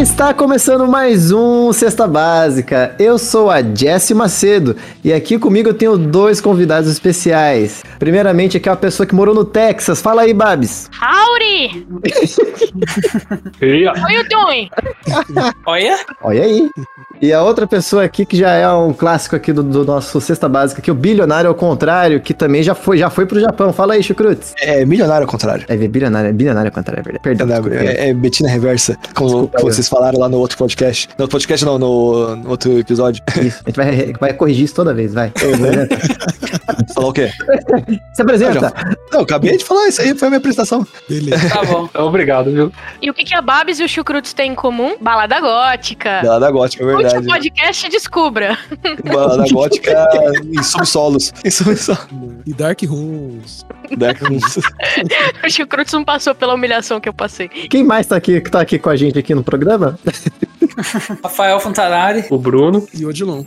Está começando mais um Cesta Básica. Eu sou a Jessie Macedo e aqui comigo eu tenho dois convidados especiais. Primeiramente, aqui é uma pessoa que morou no Texas. Fala aí, Babs. Howdy! How you doing? Olha, Olha aí. E a outra pessoa aqui que já é um clássico aqui do, do nosso Cesta Básica, que é o bilionário ao contrário, que também já foi, já foi pro Japão. Fala aí, Chucrutz. É milionário ao contrário. É bilionário, é bilionário ao contrário, é verdade. Perdão, desculpa. É, é Betina Reversa, como Desculpa, vocês falaram lá no outro podcast. No outro podcast não, no, no outro episódio. Isso. A gente vai, vai corrigir isso toda vez, vai. Falar o quê? Se apresenta. Não, eu acabei de falar, isso aí foi a minha apresentação. Beleza. tá bom. Obrigado, viu? E o que, que a Babs e o Chucrutes têm em comum? Balada gótica. Bela da Gótica, é Último verdade. podcast e descubra. Bela da Gótica em subsolos. Em subsolos. É. E Dark Rooms. Dark Rooms. O Chucrutes não passou pela humilhação que eu passei. Quem mais tá aqui, que tá aqui com a gente aqui no programa? Rafael Fontanari. O Bruno. E Odilon.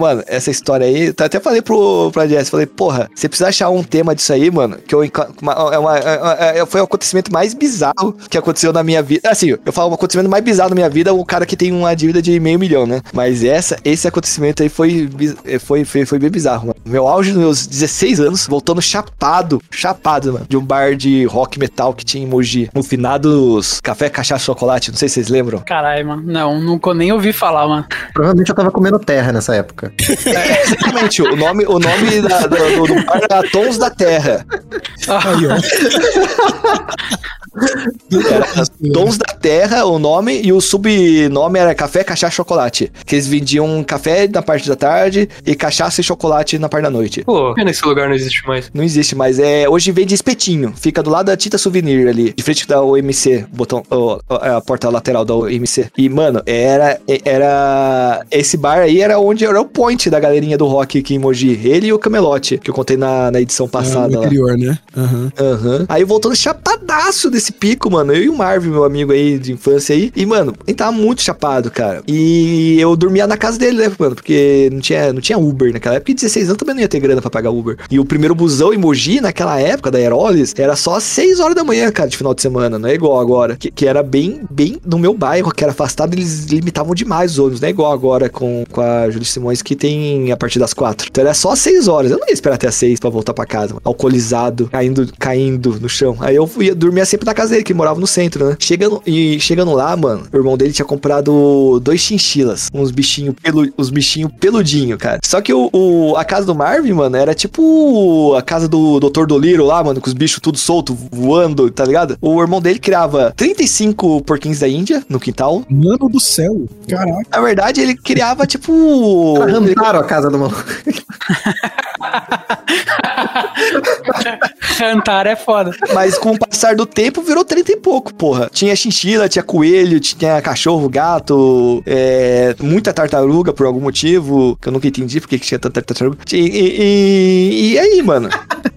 Mano, essa história aí, eu até falei pro, pra Jess, falei, porra, você precisa achar um tema disso aí, mano, que eu, uma- é uma- é- é- foi o acontecimento mais bizarro que aconteceu na minha vida. Assim, eu falo o acontecimento mais bizarro da minha vida, o cara que tem uma dívida de meio milhão, né? Mas essa, esse acontecimento aí foi, é, foi, foi, foi bem bizarro, mano. Meu auge nos meus 16 anos, voltando chapado, chapado, mano, de um bar de rock metal que tinha em Mogi, no finados Café, Cachaça Chocolate, não sei se vocês lembram. Caralho, mano. Não, nunca nem ouvi falar, mano. Provavelmente eu tava comendo terra nessa época. É, exatamente, o nome, o nome da- do, do bar era Tons da Terra. Aí, ó. Era Dons da Terra, o nome, e o subnome era Café, Cachaça Chocolate. Que eles vendiam café na parte da tarde e cachaça e chocolate na parte da noite. Pô, pena que esse lugar não existe mais. Não existe mais. É, hoje vende espetinho. Fica do lado da Tita Souvenir ali, de frente da OMC, botão, ó, a porta lateral da OMC. E, mano, era. Era. Esse bar aí era onde era o point da galerinha do rock aqui em Mogi. Ele e o Camelote, que eu contei na, na edição Ah, passada no lá. interior, né? Aham. Aham. Aí voltando chapadaço desse pico, mano. Eu e o Marvin, meu amigo aí de infância aí. E, mano, ele tava muito chapado, cara. E eu dormia na casa dele, né, mano? Porque não tinha, não tinha Uber naquela época. E 16 anos também não ia ter grana pra pagar Uber. E o primeiro busão em Mogi, naquela época da Aerolis, era só às 6 horas da manhã, cara, de final de semana. Não é igual agora. Que, que era bem, bem no meu bairro, que era afastado, eles limitavam demais os ônibus. Não é igual agora com, com a Júlia Simões, que tem a partir das 4. Então era só 6 horas. Eu não ia esperar até as 6 pra voltar pra casa, mano. Alcoolizado, caindo, caindo no chão. Aí eu ia dormir sempre na casa dele, que morava no centro, né? Chegando, e chegando lá, mano, o irmão dele tinha comprado dois chinchilas. Uns bichinhos pelu, uns bichinho peludinho, cara. Só que o, o- a casa do Marvin, mano, era tipo a casa do Dr. Doliro lá, mano, com os bichos tudo solto, voando, tá ligado? O irmão dele criava 35 porquinhos da Índia no quintal. Mano do céu. Caraca. Na verdade, ele criava, tipo. Arrancaram a casa do maluco. Cantar é foda. Mas com o passar do tempo virou 30 e pouco, porra. Tinha chinchila, tinha coelho, tinha cachorro, gato, é, muita tartaruga por algum motivo, que eu nunca entendi porque que tinha tanta tartaruga. E, e, e- aí, mano?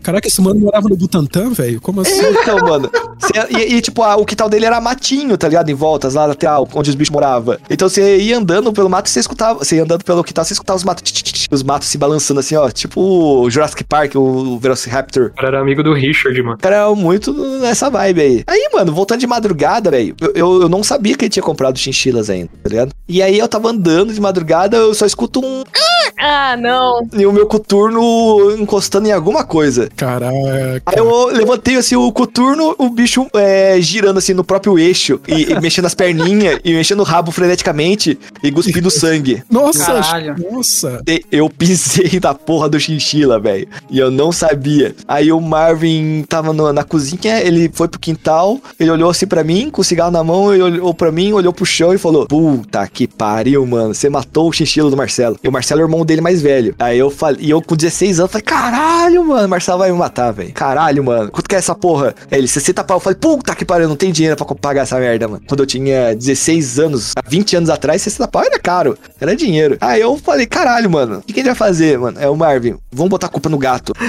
Caraca, esse mano morava no Butantã, velho? Como assim? É, então, mano. Cê- e, e, tipo, a- o quintal dele era matinho, tá ligado? Em voltas, lá lateral, onde os bichos moravam. Então você ia andando pelo mato e você escutava. Você ia andando pelo quintal, você escutava os matos. tch, tch, tch, Os matos se balançando assim, ó. Tipo o Jurassic Park, o Velociraptor. O cara era amigo do Richard, mano. O cara era muito nessa vibe aí. Aí, mano, voltando de madrugada, velho, eu, eu, eu não sabia que ele tinha comprado chinchilas ainda, tá ligado? E aí eu tava andando de madrugada, eu só escuto um. Ah, não. E o meu coturno encostando em alguma coisa. Caraca. Aí eu levantei assim o coturno, o bicho é, girando assim no próprio eixo, e, e mexendo as perninhas, e mexendo o rabo freneticamente, e cuspindo sangue. Nossa, Caralho. nossa. E Eu pisei na porra do chinchila, velho. E eu não sabia. Aí o Marvin tava no- na cozinha, ele foi pro quintal, ele olhou assim pra mim, com o cigarro na mão, ele olhou pra mim, olhou pro chão e falou: Puta que pariu, mano. Você matou o chinchila do Marcelo. E o Marcelo é o irmão dele mais velho. Aí eu falei, e eu com 16 anos, falei: Caralho, mano, o Marcelo vai me matar, velho. Caralho, mano. Quanto que é essa porra? Aí ele, 60 pau. Eu falei: Puta que pariu, não tenho dinheiro pra pagar essa merda, mano. Quando eu tinha 16 anos, há 20 anos atrás, 60 pau era caro. Era dinheiro. Aí eu falei: Caralho, mano. O que, que a gente vai fazer, mano? É o Marvin. Vamos botar a culpa no gato.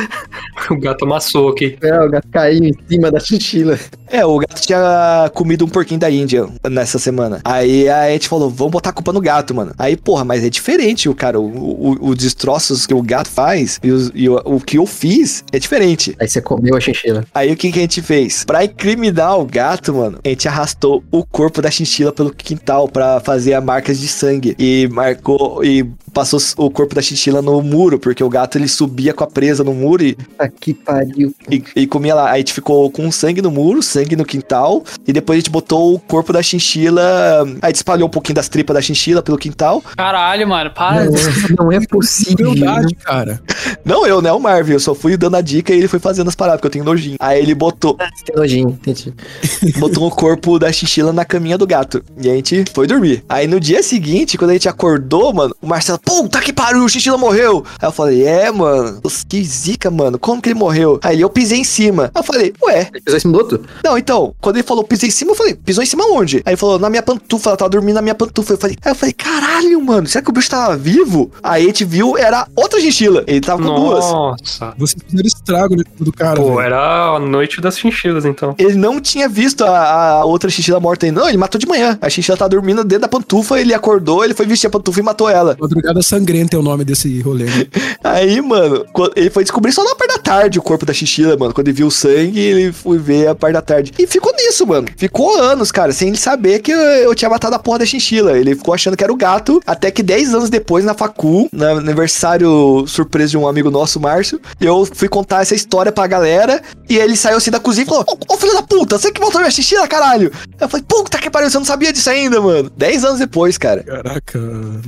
O gato amassou aqui. É, o gato caiu em cima da chinchila. É, o gato tinha comido um porquinho da Índia nessa semana. Aí a gente falou, vamos botar a culpa no gato, mano. Aí, porra, mas é diferente o cara. O, o, o, os destroços que o gato faz e, os- e o, o que eu fiz é diferente. Aí você comeu a chinchila. Aí o que, que a gente fez? Pra incriminar o gato, mano, a gente arrastou o corpo da chinchila pelo quintal pra fazer a marcas de sangue. E marcou e passou o corpo da chinchila no muro, porque o gato ele subia com a presa no muro e, Puta que pariu. e, e comia lá. Aí a gente ficou com sangue no muro, sangue no quintal. E depois a gente botou o corpo da chinchila. Aí a gente espalhou um pouquinho das tripas da chinchila pelo quintal. Caralho, mano, para. Não, não é possível. Crueldade, cara. Não eu, né? O Marvin. Eu só fui dando a dica e ele foi fazendo as paradas, porque eu tenho nojinho. Aí ele botou, Você tem nojinho, entendi. botou o corpo da chinchila na caminha do gato. E a gente foi dormir. Aí no dia seguinte, quando a gente acordou, mano, o Marcelo, puta que pariu, o chinchila morreu. Aí eu falei, é, mano, que zica, mano, como que ele morreu? Aí eu pisei em cima. Aí eu falei, ué, Ele fez esse minuto? não, então, quando ele falou pisei em cima, eu falei, pisou em cima onde? Aí ele falou, na minha pantufa, ela tava dormindo na minha pantufa. Eu falei, aí eu falei, caralho, mano, será que o bicho tava vivo? Aí a gente viu, era outra chinchila. Ele tava com duas. Nossa. Vocês fizeram estrago no do cara, Pô, velho. era a noite das chinchilas, então. Ele não tinha visto a, a outra chinchila morta ainda. Não, ele matou de manhã. A chinchila tava dormindo dentro da pantufa, ele acordou, ele foi vestir a pantufa e matou ela. Madrugada Sangrenta é o nome desse rolê, né? Aí, mano, ele foi descobrir só na parte da tarde o corpo da chinchila, mano. Quando ele viu o sangue, ele foi ver a parte da tarde. E ficou nisso, mano. Ficou anos, cara, sem ele saber que eu, eu tinha matado a porra da chinchila. Ele ficou achando que era o gato, até que 10 anos depois, na facu, no aniversário surpresa de um amigo nosso, Márcio, eu fui contar essa história pra galera, e ele saiu assim da cozinha e falou, ô, ô, filho da puta, você que matou minha chinchila, caralho? Eu falei, puta que pariu, você não sabia disso ainda, mano. 10 anos depois, cara. Caraca.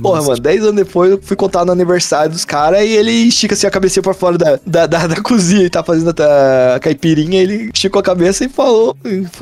Porra, nossa. mano, 10 anos depois eu fui contar no aniversário dos caras e ele estica assim a cabecinha pra fora da, da, da, da cozinha e tá fazendo a, a caipirinha. Ele esticou a cabeça e falou.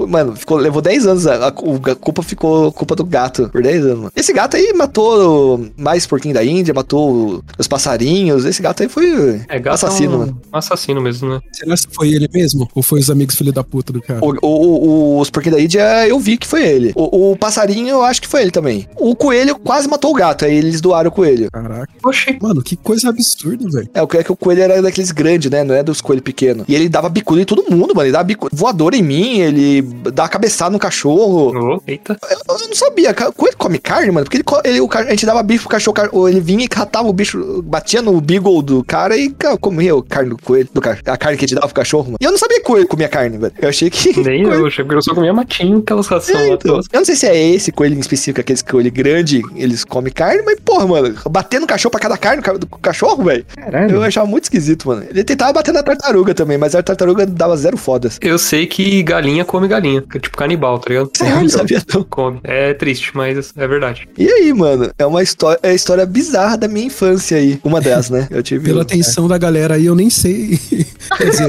mano, ficou, levou 10 anos. A, a a culpa ficou culpa do gato por 10 anos, mano. Esse gato aí matou mais porquinho da Índia, matou os passarinhos. Esse gato aí foi É gato assassino, é um mano. assassino mesmo, né? Será que foi ele mesmo? Ou foi os amigos filho da puta do cara? O, o- o- os porquinhos da Índia eu vi que foi ele. O, o passarinho eu acho que foi ele também. O coelho quase matou o gato, aí eles doaram o coelho. Caraca. Oxi. Mano, que coisa absurda, velho. É, o que é que o coelho era daqueles grandes, né? Não é dos coelhos pequenos. E ele dava bicuda em todo mundo, mano. Ele dava bicuda voadora em mim, ele dava cabeçada no cachorro. Ô, eita. Eu, eu não sabia. ca- Coelho come carne, mano? Porque ele, ele- o a gente dava bicho pro cachorro, ele vinha e catava o bicho, batia no beagle do cara e comia o carne do coelho, do ca- a carne que gente dava pro cachorro, mano. E eu não sabia que coelho comia carne, velho. Eu achei que. Nem coelho- eu, achei que eu só comia matinho, aquelas rações É, então. Eu não sei se é esse coelho em específico, aqueles coelho grande, eles comem carne, mas porra, mano, bater no cachorro pra cada carne do ca- do cachorro, velho. Caralho. Eu achava muito esquisito, mano. Ele tentava bater na tartaruga também, mas a tartaruga dava zero fodas. Eu sei que galinha come galinha, é tipo canibal, tá ligado? Eu não sabia não. Come. É triste, mas é verdade. E aí, mano? É uma história, é história bizarra da minha infância aí. Uma delas, né? Eu tive. Pela atenção da galera aí, eu nem sei. Quer dizer,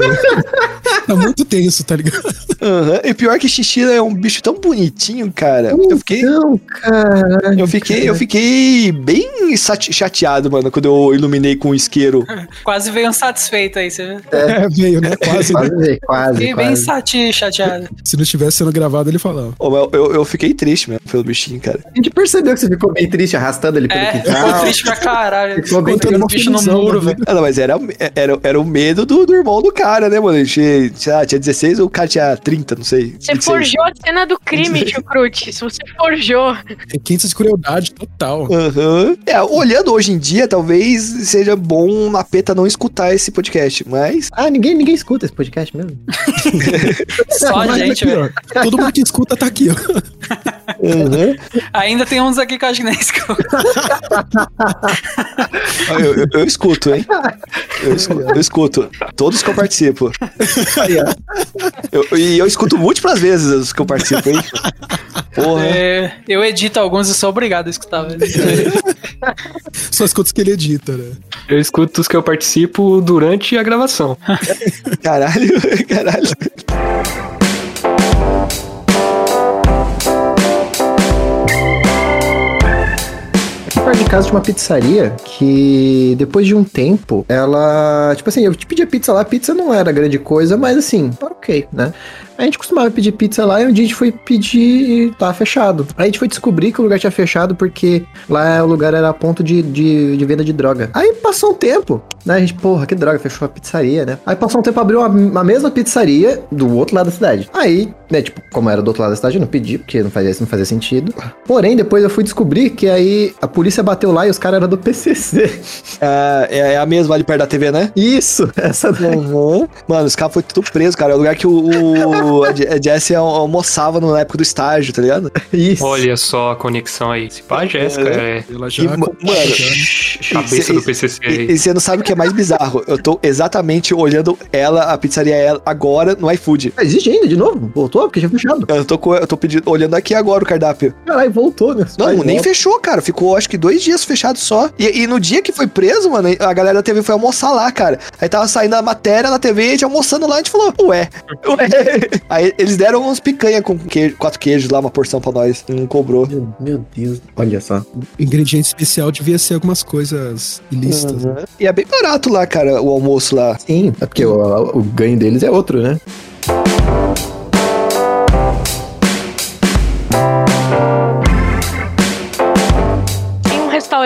tá muito tenso, tá ligado? Aham. E pior que chinchila é um bicho tão bonitinho, cara. Eu fiquei. Não, cara. Eu fiquei, eu fiquei bem chateado, mano, quando eu iluminei com o isqueiro. Quase veio um satisfeito aí, você viu? É, veio, né? Quase. né? Quase, quase, Fiquei bem quase. sati, chateado. Se não estivesse sendo gravado, ele falava. Ô, mas eu, eu fiquei triste mesmo pelo bichinho, cara. A gente percebeu que você ficou bem triste arrastando ele pelo É, ficou quintal. triste pra caralho. Ficou bem Ficou pegando o bicho no muro, velho. Ah, não, mas era, era, era o medo do, do irmão do cara, né, mano? Tinha, tinha 16, o cara tinha 30, não sei. Você 26. forjou a cena do crime, Tio Crute. Você forjou. Requinte de crueldade total. Aham. É, olhando hoje em dia, talvez seja bom a PETA não escutar esse podcast, mas. Ah, ninguém, ninguém escuta esse podcast mesmo. Só a gente, velho. ó, Todo mundo que escuta tá aqui, ó. Aham. Ainda tem uns aqui que eu acho que nem eu, eu- eu escuto, hein? Eu escuto, eu escuto. Todos que eu participo. Aí, ó. Eu- e eu escuto múltiplas vezes os que eu participo, hein? Porra. É, eu edito alguns e sou obrigado a escutar. Só escuta os que ele edita, né? Eu escuto os que eu participo durante a gravação. Caralho, caralho. Aqui perto de casa tinha uma pizzaria que, depois de um tempo, ela. Tipo assim, eu te pedia pizza lá, a pizza não era grande coisa, mas assim, ok, né? A gente costumava pedir pizza lá e um dia a gente foi pedir e tava fechado. Aí a gente foi descobrir que o lugar tinha fechado porque lá o lugar era ponto de, de, de venda de droga. Aí passou um tempo, né? A gente, porra, que droga, fechou a pizzaria, né? Aí passou um tempo, abriu uma, a mesma pizzaria do outro lado da cidade. Aí, né, tipo, como era do outro lado da cidade, eu não pedi, porque não fazia, não fazia sentido. Porém, depois eu fui descobrir que aí a polícia bateu lá e os caras eram do PCC. É, é- é a mesma ali perto da TV, né? Isso, essa daí. Uhum. Mano, os caras foram tudo presos, cara. É o lugar que o, o a a Jessie al- almoçava na época do estágio, tá ligado? Isso. Olha só a conexão aí. Se pá, a Jéssica é Ela já. E, ma- mano, cabeça e- do PCC E, aí. e você não sabe o que é mais bizarro. Eu tô exatamente olhando ela, a pizzaria ela, agora no iFood. Ah, Existe ainda, de novo? Voltou? Porque já fechado. Eu tô, eu tô pedindo, olhando aqui agora o cardápio. Caralho, voltou, né? Não, nem volta. fechou, cara. Ficou acho que dois dias fechado só. E, e no dia que foi preso, mano, a galera da TV foi almoçar lá, cara. Aí tava saindo a matéria na TV, a gente almoçando lá, a gente falou, ué, ué. Aí eles deram uns picanha com queijo, quatro queijos lá, uma porção pra nós. Não cobrou. Meu, meu Deus, olha só. Ingrediente especial devia ser algumas coisas ilícitas. Uhum. E é bem barato lá, cara, o almoço lá. Sim, é porque o, o ganho deles é outro, né?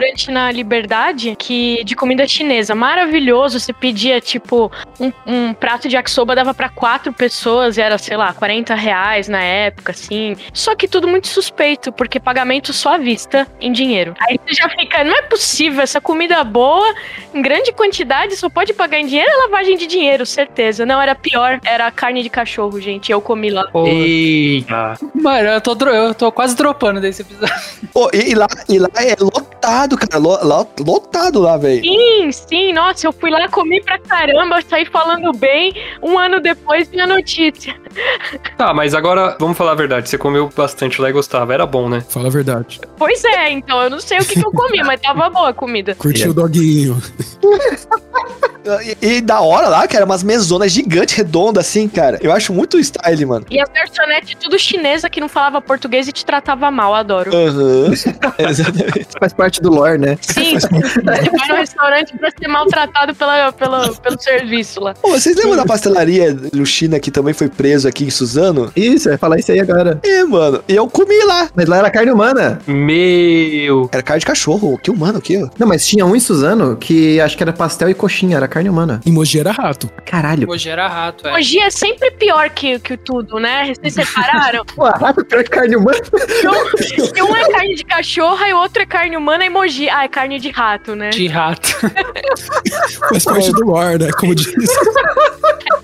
Restaurante na Liberdade que de comida chinesa, maravilhoso. Você pedia, tipo, um, um prato de yakisoba dava pra quatro pessoas e era, sei lá, 40 reais na época, assim. Só que tudo muito suspeito, porque pagamento só à vista em dinheiro. Aí você já fica, não é possível, essa comida boa, em grande quantidade, só pode pagar em dinheiro, é lavagem de dinheiro, certeza. Não, era pior, era carne de cachorro, gente. Eu comi lá. Porra. Eita. Mano, eu tô, eu tô quase dropando desse episódio. Pô, e, e lá, e lá é lotado, cara. lo- lo- lotado lá, velho. Sim, sim, nossa, eu fui lá, comi pra caramba, saí falando bem. Um ano depois, minha notícia. Tá, mas agora vamos falar a verdade. Você comeu bastante lá e gostava. Era bom, né? Fala a verdade. Pois é, então eu não sei o que, que eu comi, mas tava boa a comida. Curtiu o doguinho. E, e da hora lá, cara, umas mesonas gigantes, redondas, assim, cara. Eu acho muito style, mano. E as garçonetes tudo chinesa que não falava português e te tratava mal, adoro. Aham. Exatamente. Faz parte do lore, né? Sim, você vai no restaurante pra ser maltratado pela, pela, pelo serviço lá. Pô, vocês lembram da pastelaria do China que também foi preso aqui em Suzano? Isso, eu ia falar isso aí agora. É, mano. E eu comi lá. Mas lá era carne humana. Meu. Era carne de cachorro. Que humano, o quê? Não, mas tinha um em Suzano que acho que era pastel e coxinha, era carne humana. Emoji era rato. Caralho. Hoje era rato, é. Hoje é sempre pior que, que tudo, né? Vocês separaram? Pô, rato pior que carne humana. Um, que um é carne de cachorro e o outro é carne humana e emoji. Ah, é carne de rato, né? De rato. Faz parte do lore, né? Como diz.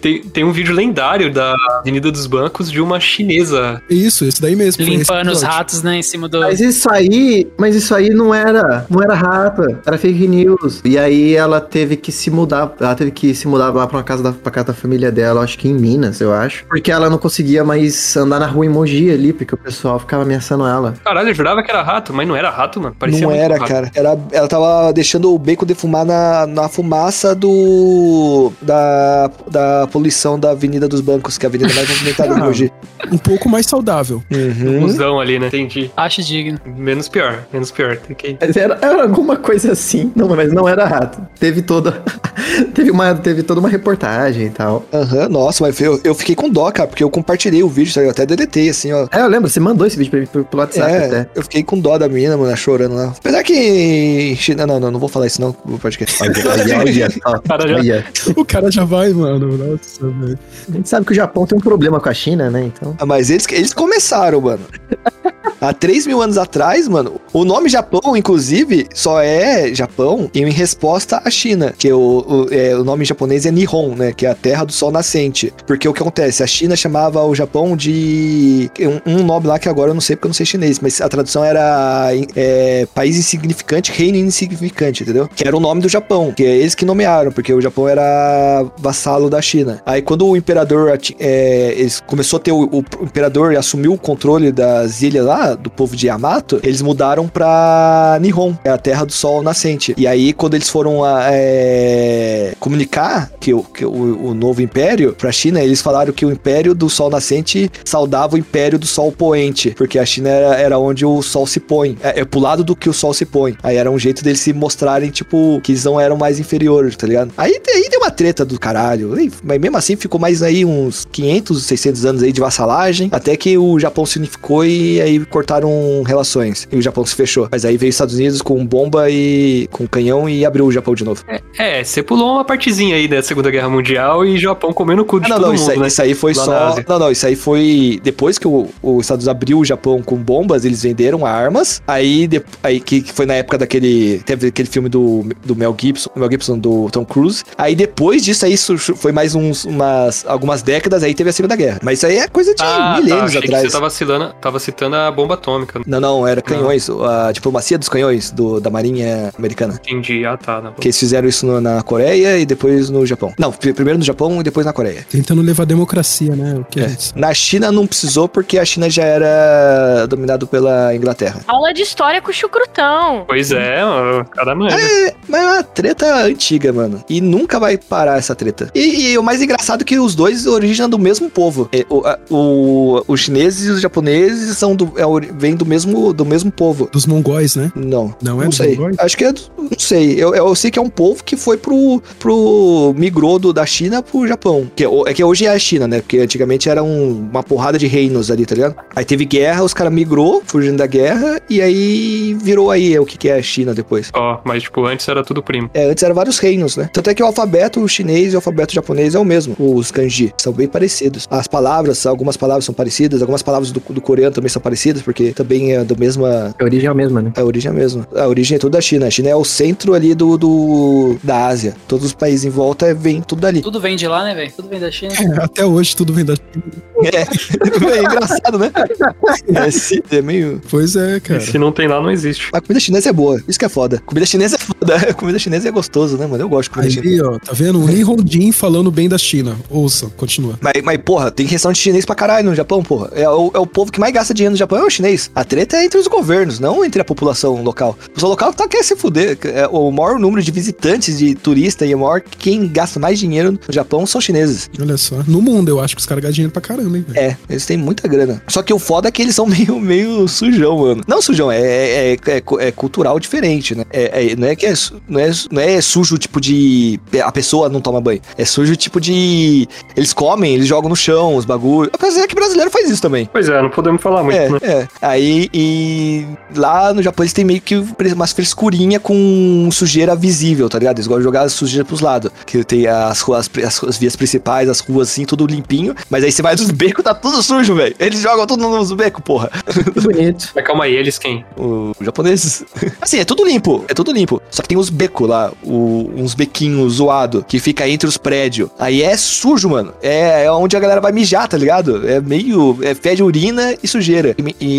Tem, tem um vídeo lendário da Avenida dos Bancos de uma chinesa. Isso, esse daí mesmo. Limpando os ratos, né, em cima do. Mas isso aí, mas isso aí não era, não era rato, era fake news. E aí ela teve que se mudar, ela teve que se mudar lá pra uma casa da, pra casa da família dela, acho que em Minas, eu acho. Porque ela não conseguia mais andar na rua em Mogi ali, porque o pessoal ficava ameaçando ela. Caralho, eu jurava que era rato, mas não era rato, mano. Parecia não muito era, rato. Cara. Era, ela tava deixando o bacon defumar na, na fumaça do. Da, da poluição da Avenida dos Bancos, que é a avenida mais movimentada de hoje. Um pouco mais saudável. Uhum. Musão ali, né? Entendi. Acho digno. Menos pior, menos pior. Mas era, era alguma coisa assim. Não, mas não era rato. Teve toda. teve, uma, teve toda uma reportagem e tal. Aham, nossa, mas eu, eu fiquei com dó, cara, porque eu compartilhei o vídeo, sabe? Eu até deletei, assim, ó. É, eu lembro, você mandou esse vídeo pra mim pelo pelo WhatsApp É, até. eu fiquei com dó da menina, mano, chorando lá. Apesar que. China- Não, não, não vou falar isso, não. no podcast. Olha, olha, só. Cara, já- Olha. O cara já vai, mano. Nossa, velho. A gente sabe que o Japão tem um problema com a China, né? Então. Ah, Mas eles, eles começaram, mano. Há 3 mil anos atrás, mano, o nome Japão, inclusive, só é Japão em resposta à China. Que o, o, é, o nome japonês é Nihon, né? Que é a terra do sol nascente. Porque o que acontece? A China chamava o Japão de. Um, um nome lá que agora eu não sei porque eu não sei chinês, mas a tradução era é, país insignificante, reino insignificante, entendeu? Que era o nome do Japão, que é eles que nomearam, porque o Japão era vassalo da China. Aí quando o imperador é, começou a ter o, o imperador e assumiu o controle das ilhas lá, do povo de Yamato, eles mudaram pra Nihon, é a terra do sol nascente. E aí, quando eles foram a, é, comunicar que, o, que o, o novo império pra China, eles falaram que o império do sol nascente saudava o império do sol poente, porque a China era, era onde o sol se põe, é, é pro lado do que o sol se põe. Aí era um jeito deles se mostrarem, tipo, que eles não eram mais inferiores, tá ligado? Aí, aí deu uma treta do caralho, mas mesmo assim ficou mais aí uns 500, 600 anos aí de vassalagem, até que o Japão se unificou e aí cortaram relações, e o Japão se fechou. Mas aí veio os Estados Unidos com bomba e com canhão e abriu o Japão de novo. É, você pulou uma partezinha aí da Segunda Guerra Mundial e Japão comendo o cu de Ah, não, todo não, mundo, isso aí, né? isso aí foi Lá só. Não, não, isso aí foi. Depois que o, os Estados Unidos abriu o Japão com bombas, eles venderam armas. Aí, de- aí que, que foi na época daquele. Teve aquele filme do, do Mel Gibson, Mel Gibson, do Tom Cruise. Aí depois disso aí foi mais uns, umas, algumas décadas, aí teve a Segunda Guerra. Mas isso aí é coisa de Ah, tá, milênios que atrás. você tava citando, tava citando a bomba atômica. Não, não, era canhões, a diplomacia dos canhões do, da Marinha Americana. Entendi, ah tá. Não. Que eles fizeram isso no- na Coreia e depois no Japão. Não, pr- primeiro no Japão e depois na Coreia. Tentando levar democracia, né? O que a É. gente Na China não precisou porque a China já era dominado pela Inglaterra. Aula de história com chucrutão. Pois é, o cara manja. Mas é uma treta antiga, mano. E nunca vai parar essa treta. E, e o mais engraçado é que os dois originam do mesmo povo. É, o, a- o- os chineses e os japoneses são do, é, ori- vêm do mesmo, do mesmo povo. Dos mongóis, né? Não. Não é Não dos sei. mongóis? Acho que é. Não sei. Eu, eu sei que é um povo que foi pro. pro migrou do, da China pro Japão. Que, é é que hoje é a China, né? Porque antigamente era um- uma porrada de reinos ali, tá ligado? Aí teve guerra, os caras migrou, fugindo da guerra, e aí virou aí é o que, que é a China depois. Ó, mas tipo, antes era tudo primo. É, antes eram vários reinos, né? Tanto é que o alfabeto chinês e o alfabeto japonês é o mesmo. Os kanji são bem parecidos. As palavras, algumas palavras são parecidas, algumas palavras do, do coreano também são parecidas, porque também é do mesma. A origem é a mesma, né? A origem é a mesma. A origem é tudo da China. A China é o centro ali do, do da Ásia. Todos os países em volta vem tudo dali. Tudo vem de lá, né, velho? Tudo vem da China. É, até hoje tudo vem da É, é engraçado, né? É, sim, é meio. Pois é, cara. Se não tem lá, não existe. A comida chinesa é boa. Isso que é foda. Comida chinesa é foda. A comida chinesa é gostoso, né, mano? Eu gosto de comida chinesa. Ali, ó, tá vendo? O Lee Hondin falando bem da China. Ouça, continua. Mas, mas, porra, tem restaurante chinês pra caralho no Japão, porra. É o, é o povo que mais gasta dinheiro no Japão, é o chinês. A treta é entre os governos, não entre a população local. A população local tá, quer se fuder. É, o maior número de visitantes, de turista e o maior quem gasta mais dinheiro no Japão são os chineses. Olha só. No mundo, eu acho que os caras gastam dinheiro pra caramba, hein. É, eles têm muita grana. Só que o foda é que eles são meio, meio sujão, mano. Não sujão, é, é, é, é cultural diferente, né? É, é- não, é que é, não, é, não é sujo tipo de. A pessoa não toma banho. É sujo tipo de. Eles comem, eles jogam no chão os bagulhos. Apesar que brasileiro faz isso também. Pois é, não podemos falar muito, É, né? Aí, e lá no Japão eles têm meio que umas frescurinha com sujeira visível, tá ligado? Eles gostam de jogar a sujeira pros lados. Que tem as ruas, as, as vias principais, as ruas assim, tudo limpinho. Mas aí você vai nos becos, tá tudo sujo, velho. Eles jogam tudo nos becos, porra. Que bonito. Mas calma aí, eles quem? Os japoneses. Assim, é tudo limpo, é tudo limpo. Só que tem uns becos lá, o- uns bequinhos zoado que fica entre os prédios. Aí é sujo, mano. É, é onde a galera vai mijar, tá ligado? É meio. É fede urina e sujeira. E, e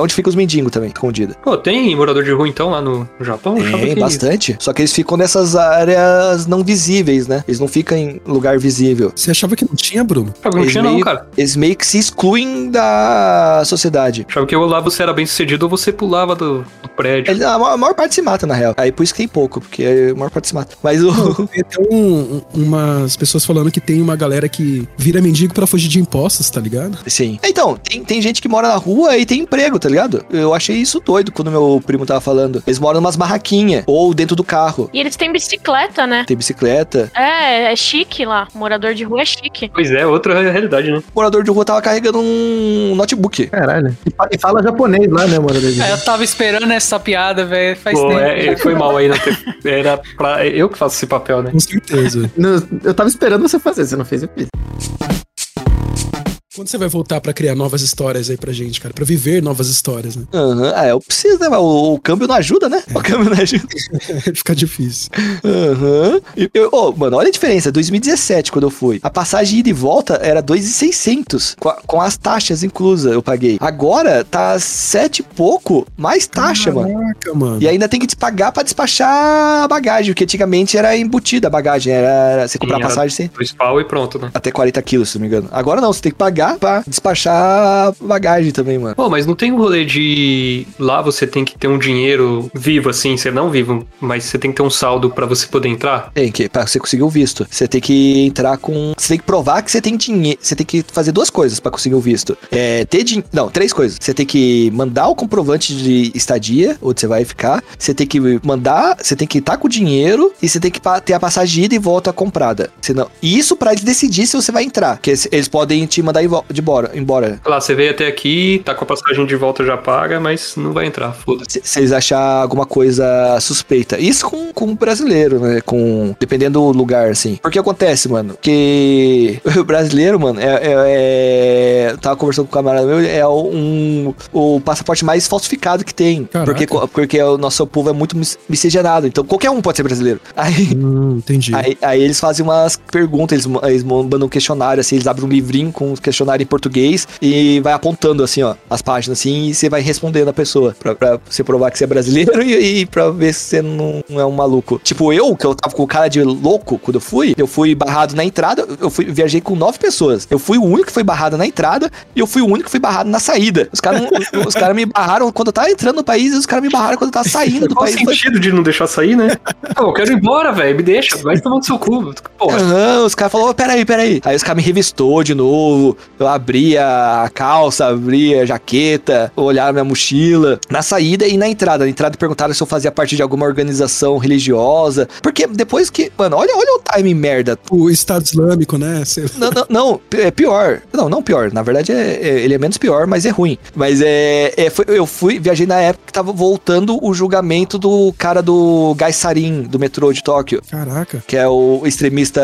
onde fica os mendigos também, escondido. Pô, tem morador de rua então lá no Japão? Tem bastante. Só que eles ficam nessas áreas não visíveis, né? Eles não ficam em lugar visível. Você achava que não tinha, Bruno? Achava que não Eles tinha não, meio- cara. Eles meio que se excluem da sociedade. Achava que ou lá você era bem sucedido ou você pulava do, do prédio. Ele- A maior, a maior parte se mata, na real. Aí por isso que tem pouco, porque a maior parte se mata. Mas o. Tem até um- um- umas pessoas falando que tem uma galera que vira mendigo pra fugir de impostos, tá ligado? Sim. Então, tem, tem gente que mora na rua e tem emprego, tá ligado? Eu achei isso doido quando meu primo tava falando. Eles moram numas barraquinhas ou dentro do carro. E eles têm bicicleta, né? Tem bicicleta. É, é chique lá. Morador de rua é chique. Pois é, outra realidade, né? O morador de rua tava carregando um notebook. Caralho. E fa- fala japonês lá, né, mano? É, eu tava esperando essa piada, velho. Faz Pô, tempo. é, foi mal aí, ter, era pra, eu que faço esse papel, né? Com certeza. No- eu tava esperando você fazer, você não fez, eu fiz. Quando você vai voltar pra criar novas histórias aí pra gente, cara? Pra viver novas histórias, né? Aham. Ah, eu preciso, né? O, o câmbio não ajuda, né? O câmbio não ajuda. Fica difícil. Aham. Eu- Ô, mano, olha a diferença. 2017, quando eu fui. A passagem ida e volta era 2,600. Com, a- com as taxas inclusas, eu paguei. Agora tá sete e pouco, mais taxa, mano. Caraca, mano. E ainda tem que te pagar pra despachar a bagagem, porque antigamente era embutida a bagagem. Era, era você comprar Sim, era- passagem. Dois pau e pronto, né? Até 40 quilos, se não me engano. Agora não, você tem que pagar pagar pra despachar bagagem também, mano. Pô, mas não tem um rolê de lá você tem que ter um dinheiro vivo, assim, ser não vivo, mas você tem que ter um saldo pra você poder entrar? Tem que, pra você conseguir o visto. Você tem que entrar com. Você tem que provar que você tem dinheiro. Você tem que fazer duas coisas pra conseguir o visto. É, ter dinheiro. Não, três coisas. Você tem que mandar o comprovante de estadia, onde você vai ficar. Você tem que mandar. Você tem que estar com o dinheiro e você tem que ter a passagem de ida e volta comprada. Senão, e isso pra eles decidir se você vai entrar. Porque eles, podem te mandar em vo- de embora. embora. Lá, você veio até aqui, tá com a passagem de volta já paga, mas não vai entrar, foda-se. Se, eles achar alguma coisa suspeita. Isso com, com o brasileiro, né? Com, dependendo do lugar, assim. Porque acontece, mano, que o brasileiro, mano, é, é, é- eu tava conversando com um camarada meu, é um, o passaporte mais falsificado que tem. Caraca. Porque, porque o nosso povo é muito mis- miscigenado. Então qualquer um pode ser brasileiro. Aí, Hum, entendi. Aí, aí eles fazem umas perguntas, eles, eles mandam um questionário, assim, eles abrem um livrinho com um questionário em português e vai apontando, assim, ó, as páginas, assim, e você vai respondendo a pessoa, pra, pra você provar que você é brasileiro e, e pra ver se você não é um maluco. Tipo, eu, que eu tava com cara de louco quando eu fui, eu fui barrado na entrada, eu fui, viajei com nove pessoas. Eu fui o único que foi barrado na entrada e eu fui o único que foi barrado na saída. Os caras não- os caras me barraram quando eu tava entrando no país e os caras me barraram quando eu tava saindo do Qual o país. Foi- sentido de não deixar sair, né? Pô, eu quero ir embora, velho, me deixa, vai tomar no seu cu. Porra, os caras falaram, peraí, peraí. Aí os caras me revistou de novo. Eu abria a calça, abria a jaqueta, olharam minha mochila. Na saída e na entrada. Na entrada perguntaram se eu fazia parte de alguma organização religiosa. Porque depois que. Mano, olha, olha o time merda. O Estado Islâmico, né? Não, não, não, é pior. Não, não pior. Na verdade, é, é- ele é menos pior, mas é ruim. Mas é. é, foi- eu fui, viajei na época que tava voltando o julgamento do cara do Gai Sarin, do metrô de Tóquio Caraca. que é o extremista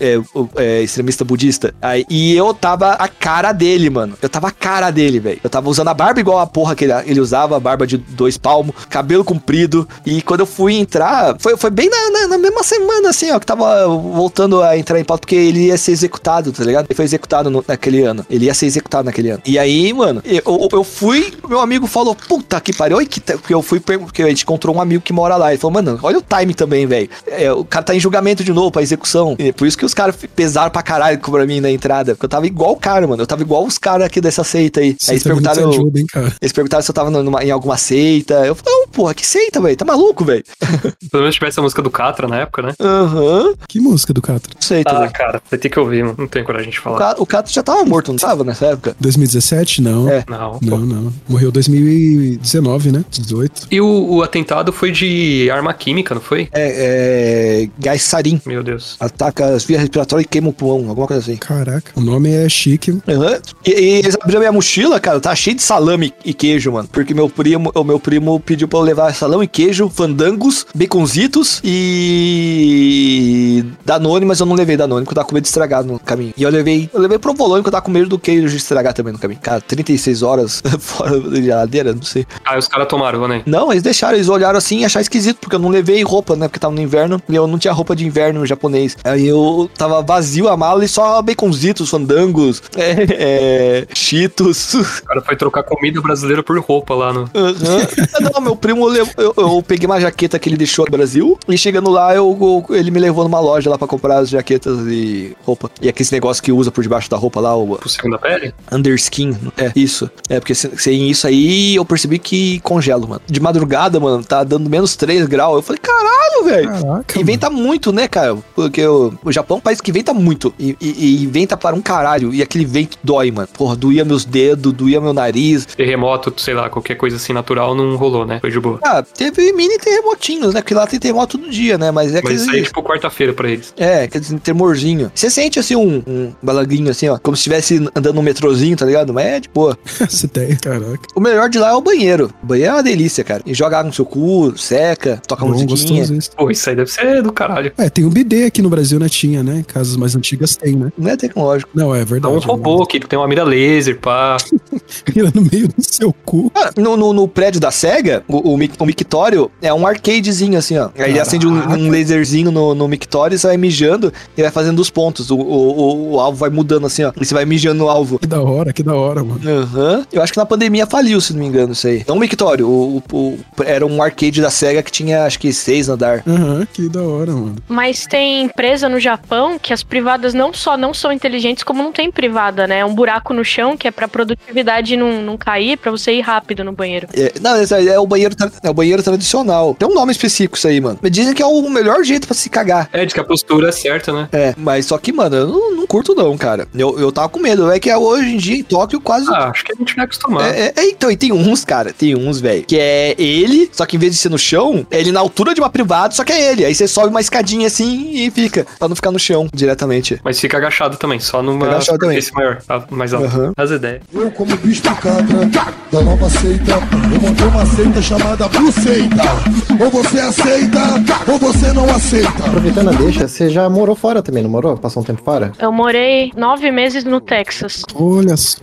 é, o- é, extremista budista. Aí, e eu tava a cara dele, mano. Eu tava a cara dele, velho. Eu tava usando a barba igual a porra que ele, ele usava, a barba de dois palmos, cabelo comprido. E quando eu fui entrar, foi, foi bem na, na- na mesma semana, assim, ó, que tava voltando a entrar em pauta, porque ele ia ser executado, tá ligado? Ele foi executado no- naquele ano. Ele ia ser executado naquele ano. E aí, mano, eu, eu- fui, meu amigo falou, puta que pariu, que. Porque eu fui, porque a gente encontrou um amigo que mora lá. Ele falou, mano, olha o time também, velho. É, o cara tá em julgamento de novo pra execução. E por isso que os caras pesaram pra caralho pra mim na entrada. Porque eu tava igual cara, mano. Eu tava igual os caras aqui dessa seita aí. Você aí eles não perguntaram. ajuda, hein, cara? Eles perguntaram se eu tava numa- em alguma seita. Eu falei, não, porra, que seita, velho? Tá maluco, velho? pelo menos tivesse a música do Catra na época, né? Aham. Que música do Catra? Seita, Ah, velho. cara, vai ter que ouvir, mano. Não tem coragem de falar. O Cato já tava morto, não tava nessa época? 2017? Não. É. Não. Não, não. Morreu 2019, né? 18. E o, o atentado foi de arma química, não foi? É, é. Gás sarin. Meu Deus. Ataca as vias respiratórias e queima o pulmão, alguma coisa assim. Caraca, o nome é chique. Aham. E, e eles abriram minha mochila, cara, tá cheio de salame e queijo, mano. Porque meu primo, o meu primo pediu pra eu levar salame e queijo, fandangos, baconzitos e Danone, mas eu não levei Danone, porque eu tava com medo de estragar no caminho. E eu levei, eu levei provolone, porque eu tava com medo do queijo de estragar também no caminho. Cara, 36 horas fora da geladeira, não sei. Ah, os caras tomaram, né? Não, eles deixaram, eles olharam assim e acharam esquisito, porque eu não levei roupa, né? Porque tava no inverno e eu não tinha roupa de inverno japonês. Aí eu tava vazio a mala e só baconzitos, fandangos, é, é, cheetos. O cara foi trocar comida brasileira por roupa lá no. Aham. Ah, Não, meu primo, levou- eu, eu peguei uma jaqueta que ele deixou no Brasil e chegando lá, eu, eu- ele me levou numa loja lá pra comprar as jaquetas e roupa. E aqueles negócios que usa por debaixo da roupa lá, o Por segunda pele? underskin. É, isso. É, porque se- sem isso aí, eu percebi que congelo, mano. De madrugada, mano, tá dando menos 3 graus. Eu falei, caralho, velho. Caraca. E venta muito, né, cara? Porque o, o Japão é um país que venta muito. E, e, e venta para um caralho. E aquele vento dói, mano. Porra, doía meus dedos, doía meu nariz. Terremoto, sei lá, qualquer coisa assim natural não rolou, né? Foi de boa. Ah, teve mini terremotinhos, né? Porque lá tem terremoto todo dia, né? Mas é Mas aqueles. isso aí é tipo quarta-feira pra eles. É, aqueles tremorzinho. Você sente assim um, um balaguinho assim, ó. Como se estivesse andando num metrozinho, tá ligado? Mas é de boa. Essa ideia, caraca. O melhor de lá é o banheiro. O banheiro é uma delícia, cara. E joga água no seu cu, seca, toca Bom, musiquinha. gostoso isso. Pô, isso aí deve ser do caralho. É, tem um bidê aqui no Brasil, né? Tinha, né? Casas mais antigas tem, né? Não é tecnológico. Não, é É verdade. um robô que tem uma mira laser, pá. Mira no meio do seu cu. Ah, no, no, no prédio da SEGA, o, o, o mictório é um arcadezinho assim, ó. Aí ele acende um, um laserzinho no, no mictório, você vai mijando e vai fazendo os pontos. O, o, o- o alvo vai mudando assim, ó. E você vai mijando no alvo. Que da hora, que da hora, mano. Aham. Eu acho que na pandemia faliu, se não me engano, isso aí. Não o mictório, o, o- o- era um arcade da SEGA que tinha acho que seis andar. Aham, que da hora, mano. Mas tem empresa no Japão que as privadas não só não são inteligentes, como não tem privada, né? É um buraco no chão que é pra produtividade não, não cair, pra você ir rápido no banheiro. É, não, é o banheiro, é o banheiro tradicional. Tem um nome específico isso aí, mano. Me dizem que é o melhor jeito pra se cagar. É, de que a postura é certa, né? É, mas só que, mano, eu não, não curto não, cara. Eu, eu tava com medo. É que hoje em dia em Tóquio quase... Ah, acho que a gente vai acostumar. É, é, é, então, e tem uns, cara, tem uns, velho, que é ele, só que em vez de ser no chão, é ele na altura de uma privada, só que é ele. Aí você sobe uma escadinha assim e fica, pra não ficar no chão diretamente. Mas fica agachado também, só numa agachado também. superfície maior, tá? mais alta. Aham. As ideias. Eu, como bicho cabra da nova seita, eu montei uma seita chamada Buceita. Ou você aceita, ou você não aceita. Aproveitando a deixa, você já morou fora também, não morou? Passou um tempo fora? Eu morei nove meses no Texas. Olha só.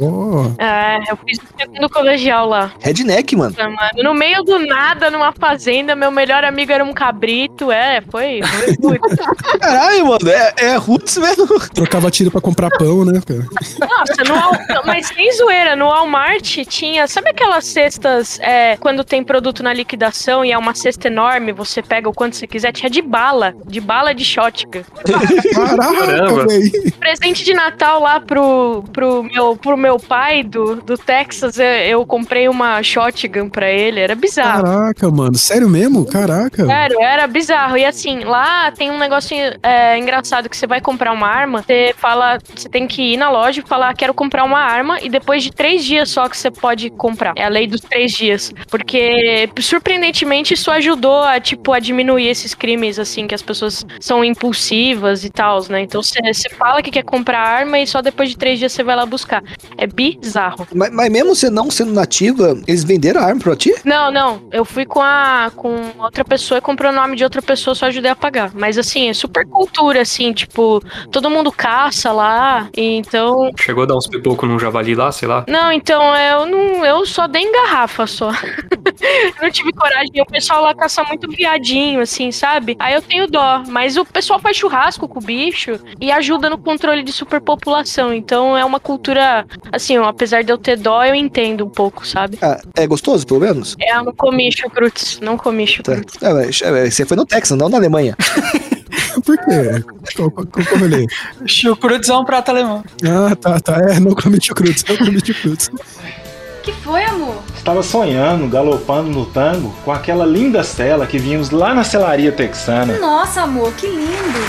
É, eu fiz o segundo colegial lá. Redneck, mano. Mano, no meio do nada, numa fazenda, meu melhor amigo era um cabrito. É, foi. foi. Caralho, mano, é, é roots mesmo. Trocava tiro pra comprar pão, né, cara? Nossa, no mas sem zoeira, no Walmart tinha. Sabe aquelas cestas é, quando tem produto na liquidação e é uma cesta enorme, você pega o quanto você quiser? Tinha de bala, de bala de shotgun. Caraca, Caramba. velho. Presente de Natal lá pro, pro, meu, pro meu pai do, do Texas, eu, eu comprei uma shotgun pra ele, era bizarro. Caraca, mano. Sério mesmo? Caraca. Sério, era bizarro. E assim, lá tem um negócio é, engraçado que você vai comprar uma arma, você fala, você tem que ir na loja e falar, quero comprar uma arma, e depois de três dias só que você pode comprar. É a lei dos três dias. Porque, surpreendentemente, isso ajudou a, tipo, a diminuir esses crimes, assim, que as pessoas são impulsivas e tal, né? Então você fala que quer comprar arma e só depois de três dias você vai lá buscar. É bizarro. Mas, mas mesmo você não sendo nativa, eles venderam a arma pra ti? Não, não. Eu fui com a com outra pessoa e comprei o nome de outra pessoa, só ajudei a pagar. Mas assim, é super cultura, assim, tipo, todo mundo caça lá. e Então. Chegou a dar uns pipocos num javali lá, sei lá. Não, então eu não. Eu só dei em garrafa só. não tive coragem. O pessoal lá caça muito viadinho, assim, sabe? Aí eu tenho dó. Mas o pessoal faz churrasco com o bicho e ajuda no controle de superpopulação. Então é uma cultura. Assim, apesar de eu ter dó, eu entendo um pouco, sabe? Ah, é gostoso, pelo menos? É, eu não comi chucrutes. Não comi Tá. chucrutes. É, mas, é, você foi no Texas, não na Alemanha. Por quê? Qual, qual, qual eu falei? Chucrutes é um prato alemão. Ah, tá, tá. É, não comi chucrutes, não comi chucrutes. Que foi, amor? Estava sonhando, galopando no tango, com aquela linda cela que vimos lá na celaria texana. Nossa, amor, que lindo.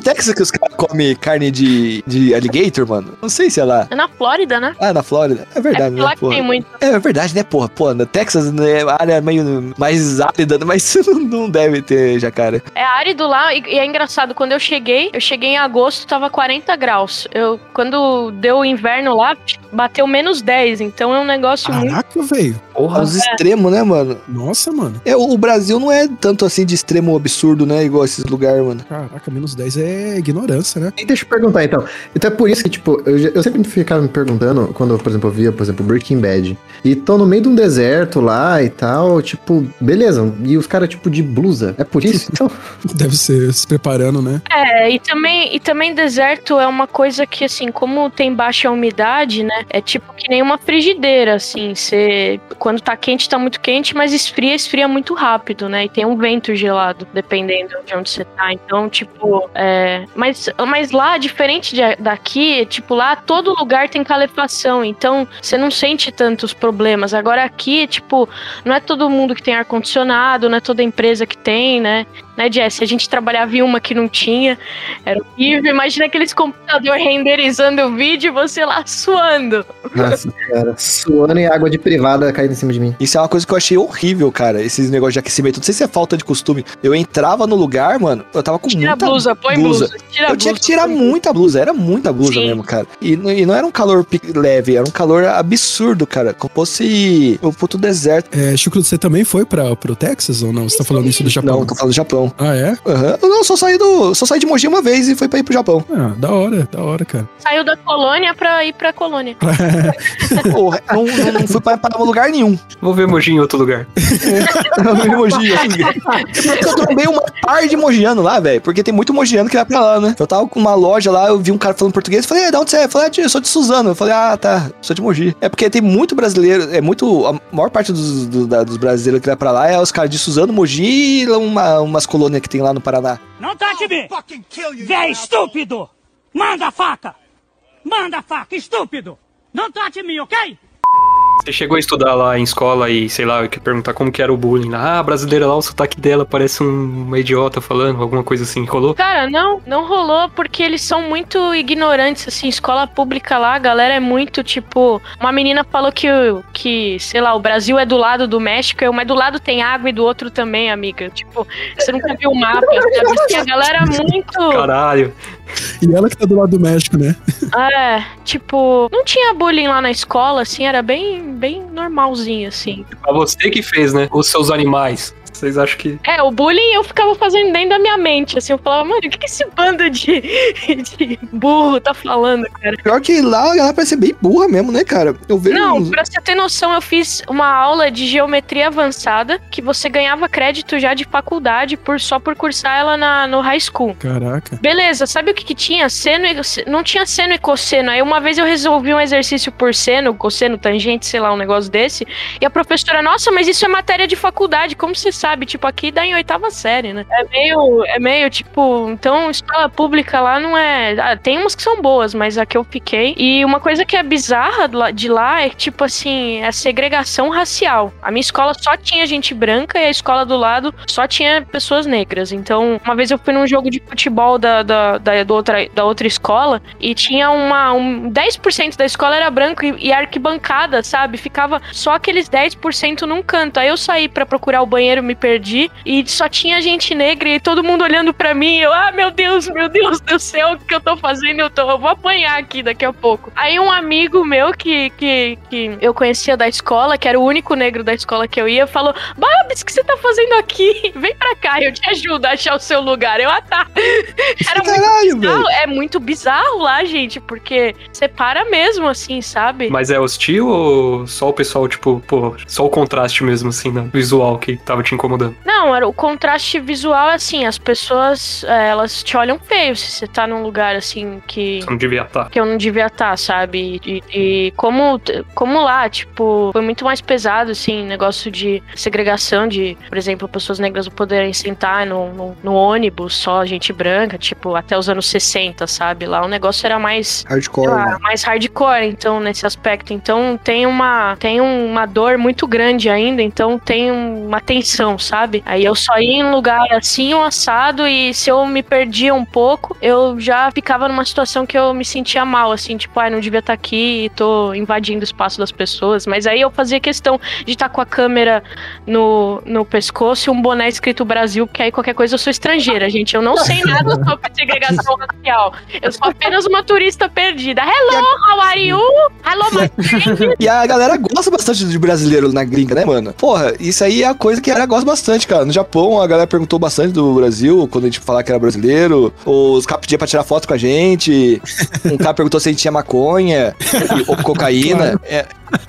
No Texas que os caras comem carne de, de alligator, mano? Não sei se é lá. É na Flórida, né? Ah, na Flórida. É É verdade, lá né? que porra? tem muito. É verdade, né, porra? Pô, no Texas, né, a área meio mais árida, mas não, não deve ter jacaré. É árido lá e, e é engraçado, quando eu cheguei, eu cheguei em agosto, tava 40 graus. Eu, quando deu o inverno lá, bateu menos 10, então é um negócio muito. Caraca, velho. Porra. Os extremos, né, mano? Nossa, mano. É, o Brasil não é tanto assim de extremo absurdo, né? Igual esses lugares, mano. Caraca, menos 10 é ignorância, né? E deixa eu perguntar então. Então é por isso que, tipo, eu, eu sempre ficava me perguntando, quando, por exemplo, eu via, por exemplo, Breaking Bad. E tô no meio de um deserto lá e tal, tipo, beleza. E os caras, tipo, de blusa. É por isso? Então, Deve ser se preparando, né? É, e também, e também deserto é uma coisa que, assim, como tem baixa umidade, né? É tipo que nem uma frigideira, assim. Você, quando tá quente, tá muito quente, mas esfria, esfria muito rápido, né? E tem um vento gelado, dependendo de onde você tá. Então, tipo, é. Mas, mas lá, diferente de- daqui, tipo, lá todo lugar tem calefação. Então, você não sente tantos problemas. Agora aqui, tipo, não é todo mundo que tem ar-condicionado, não é toda empresa que tem, né? Né, Jess? A gente trabalhava em uma que não tinha. Era horrível. Imagina aqueles computador renderizando o vídeo e você lá suando. nossa, cara, suando e água de privada caindo em cima de mim. Isso é uma coisa que eu achei horrível, cara. Esses negócios de aquecimento. Não sei se é falta de costume. Eu entrava no lugar, mano, eu tava com Tira a muita blusa, põe blusa. blusa. Tira Eu tinha que blusa, tirar muita blusa, era muita blusa Sim. mesmo, cara. E, não- e não era um calor leve, era um calor absurdo, cara. Como fosse o puto deserto. É, Chucrute, você também foi pra, pro Texas ou não? Você tá falando isso do Japão? Não, tô falando do Japão. Japão. Ah, é? Aham. Eu Não, só saí do. Só saí de Mogi uma vez e fui pra ir pro Japão. Ah, da hora, da hora, cara. Saiu da colônia pra ir pra colônia. Porra, não, não, não fui pra, pra lugar nenhum. Vou ver Mogi em outro lugar. Eu não vi Mogi. eu trombei uma par de mogiano lá, velho. Porque tem muito mogiano que vai pra lá, né? Eu tava com uma loja lá, eu vi um cara falando português. Falei, "É, de onde você é? Eu falei, ah, tio, eu sou de Suzano. Eu falei, ah, tá, sou de Mogi. É porque tem muito brasileiro, é muito. A maior parte dos, do- da- dos brasileiros que vai pra lá é os caras de Suzano, Mogi e lá uma, umas colônias que tem lá no Paraná. Não toque me! Véi estúpido! Manda a faca! Manda a faca, estúpido! Não toque me, ok? Você chegou a estudar lá em escola e, sei lá, eu queria perguntar como que era o bullying lá. Ah, a brasileira lá, o sotaque dela parece um, uma idiota falando, alguma coisa assim. Rolou? Cara, não, não rolou porque eles são muito ignorantes, assim, escola pública lá, a galera é muito, tipo, uma menina falou que, que, sei lá, o Brasil é do lado do México, mas do lado tem água e do outro também, amiga. Tipo, você nunca viu o mapa, sabe? Assim, a galera é muito... Caralho. E ela que tá do lado do México, né? É, tipo, não tinha bullying lá na escola, assim, era bem, bem normalzinho, assim. Pra você que fez, né? Os seus animais. Vocês acham que. É, o bullying eu ficava fazendo dentro da minha mente, assim, eu falava, mano, o que, que esse bando de, de burro tá falando, cara? Pior que lá a galera parece ser bem burra mesmo, né, cara? Eu vejo. Não, uns- pra você ter noção, eu fiz uma aula de geometria avançada que você ganhava crédito já de faculdade por só por cursar ela na, no high school. Caraca. Beleza, sabe o que, que tinha? Seno e, não tinha seno e cosseno. Aí uma vez eu resolvi um exercício por seno, cosseno, tangente, sei lá, um negócio desse. E a professora, nossa, mas isso é matéria de faculdade, como você sabe? Tipo, aqui dá em oitava série, né? É meio, é meio tipo, então escola pública lá não é. ah, tem umas que são boas, mas a que eu fiquei. E uma coisa que é bizarra de lá é tipo assim, é segregação racial. A minha escola só tinha gente branca e a escola do lado só tinha pessoas negras. Então, uma vez eu fui num jogo de futebol da, da, da, do outra, da outra escola e tinha uma. Um, 10% da escola era branco e, e a arquibancada, sabe? Ficava só aqueles 10% num canto. Aí eu saí pra procurar o banheiro, me perdi e só tinha gente negra e todo mundo olhando pra mim. Eu, ah, meu Deus, meu Deus do céu, o que eu tô fazendo? Eu, tô, eu vou apanhar aqui daqui a pouco. Aí um amigo meu que, que, que eu conhecia da escola, que era o único negro da escola que eu ia, falou: Babs, o que você tá fazendo aqui? Vem pra cá, eu te ajudo a achar o seu lugar. Eu, ah, tá. Era muito Caralho, bizarro. velho. É muito bizarro lá, gente, porque separa mesmo, assim, sabe? Mas é hostil ou só o pessoal, tipo, pô, só o contraste mesmo, assim, né? Visual que tava te incomodando? Não, era o contraste visual, é assim, as pessoas, é, elas te olham feio se você tá num lugar, assim, que... Você não devia estar. Que eu não devia estar, sabe? E, e como, como lá, tipo, foi muito mais pesado, assim, negócio de segregação de, por exemplo, pessoas negras não poderem sentar no, no, no ônibus, só gente branca, tipo, até os anos 60, sabe? Lá o negócio era mais Hardcore, lá, né? mais hardcore, então, nesse aspecto. Então, tem uma, tem uma dor muito grande ainda, então tem uma tensão, sabe? Aí eu só ia em lugar assim, um assado, e se eu me perdia um pouco, eu já ficava numa situação que eu me sentia mal, assim, tipo, ai, não devia estar aqui, tô invadindo o espaço das pessoas. Mas aí eu fazia questão de estar com a câmera no, no pescoço e um boné escrito Brasil, porque aí qualquer coisa eu sou estrangeira, gente. Eu não sei nada sobre segregação racial. Eu sou apenas uma turista perdida. Hello, how are you? Hello, my friend. E a galera gosta bastante de brasileiro na gringa, né, mano? Porra, isso aí é a coisa que a galera gosta bastante, cara. No Japão, a galera perguntou bastante do Brasil, quando a gente falar que era brasileiro. Os caras pediam pra tirar foto com a gente. Um cara perguntou se a gente tinha maconha ou cocaína. É,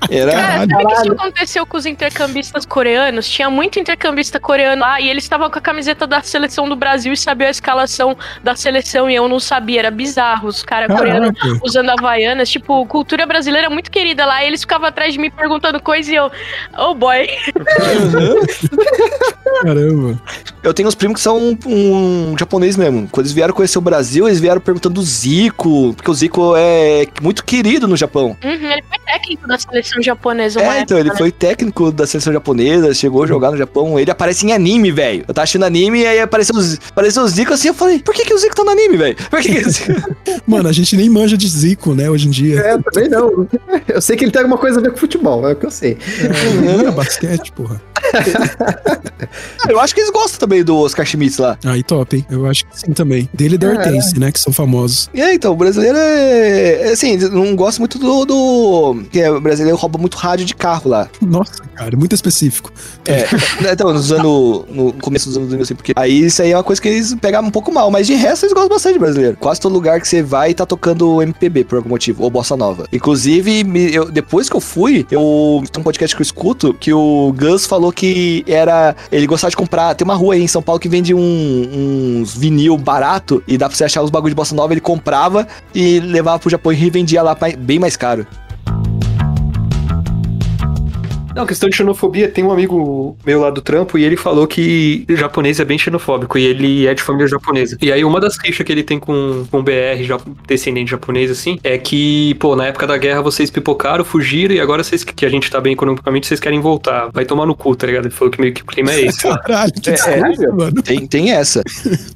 era. Cara, sabe que isso aconteceu com os intercambistas coreanos? Tinha muito intercambista coreano lá e eles estavam com a camiseta da seleção do Brasil e sabiam a escalação da seleção e eu não sabia. Era bizarro. Os caras coreanos usando havaianas. Tipo, cultura brasileira muito querida lá. E eles ficavam atrás de mim perguntando coisa e eu, oh boy. Caramba. Eu tenho uns primos que são um, um japonês mesmo. Quando eles vieram conhecer o Brasil, eles vieram perguntando do Zico, porque o Zico é muito querido no Japão. Uhum, ele foi técnico da seleção japonesa. É, então, ele época, né? foi técnico da seleção japonesa, chegou a jogar no Japão. Ele aparece em anime, velho. Eu tava assistindo anime e aí apareceu, os- apareceu o Zico assim. Eu falei, por que, que o Zico tá no anime, velho? Por que, que o Zico... Mano, a gente nem manja de Zico, né, hoje em dia. É, também não. Eu sei que ele tem alguma coisa a ver com futebol, é o que eu sei. É, é basquete, porra. Ah, eu acho que eles gostam também do Oscar Schmitz lá. Aí top, hein? Eu acho que sim também. Dele e da É. Hortense, né, que são famosos. E aí, então, o brasileiro é. é, Assim, não gosto muito do. do que é, o brasileiro rouba muito rádio de carro lá. Nossa, cara, muito específico. É, então, nos anos. No começo dos anos 2000, assim, porque aí isso aí é uma coisa que eles pegavam um pouco mal, mas de resto eles gostam bastante de brasileiro. Quase todo lugar que você vai tá tocando MPB por algum motivo, ou bossa nova. Inclusive, eu- depois que eu fui, eu tem um podcast que eu escuto que o Gus falou que era. Ele gostava de comprar. Tem uma rua aí em São Paulo que vende um- uns vinil barato e dá pra você achar os bagulhos de bossa nova. Ele comprava e levava pro Japão e revendia lá pra- bem mais caro. Não, questão de xenofobia, tem um amigo meu lá do trampo e ele falou que o japonês é bem xenofóbico e ele é de família japonesa. E aí uma das queixas que ele tem com, com o BR, já, descendente japonês, assim, é que, pô, na época da guerra vocês pipocaram, fugiram e agora vocês que a gente tá bem economicamente, vocês querem voltar. Vai tomar no cu, tá ligado? Ele falou que meio que o clima é esse. Caralho, que É, desculpa, mano. Tem, tem essa.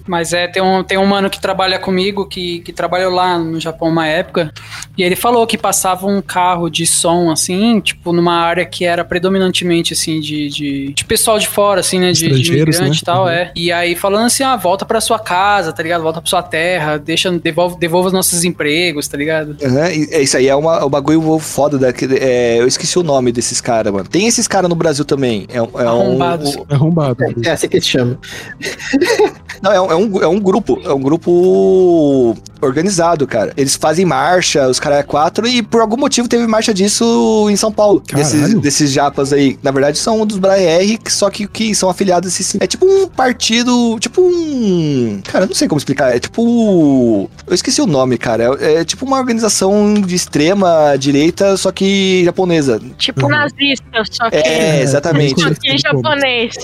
Mas é, tem um, tem um mano que trabalha comigo, que, que trabalhou lá no Japão uma época, e ele falou que passava um carro de som, assim, tipo, numa área que era predominantemente, assim, de, de, de pessoal de fora, assim, né, de, de imigrante né? e tal, Uhum. é. E aí falando assim, ah, volta pra sua casa, tá ligado? Volta pra sua terra, deixa, devolve, devolva os nossos empregos, tá ligado? E- é isso aí é uma, o bagulho foda daquele. É, eu esqueci o nome desses caras, mano. Tem esses caras no Brasil também. É, um- é Arrombados. um. É arrombado. É assim que se chama. Não, é um, é um, é um grupo. É um grupo organizado, cara. Eles fazem marcha, os caras é quatro, e por algum motivo teve marcha disso em São Paulo. Caralho. Desses, desses japas aí. Na verdade, são um dos BR, só que, que são afiliados a esse. É tipo um partido. Tipo um. Cara, eu não sei como explicar. É tipo. Eu esqueci o nome, cara. É, é tipo uma organização de extrema direita, só que japonesa. Tipo Uhum. nazista, só que. É, exatamente. Só que japonês.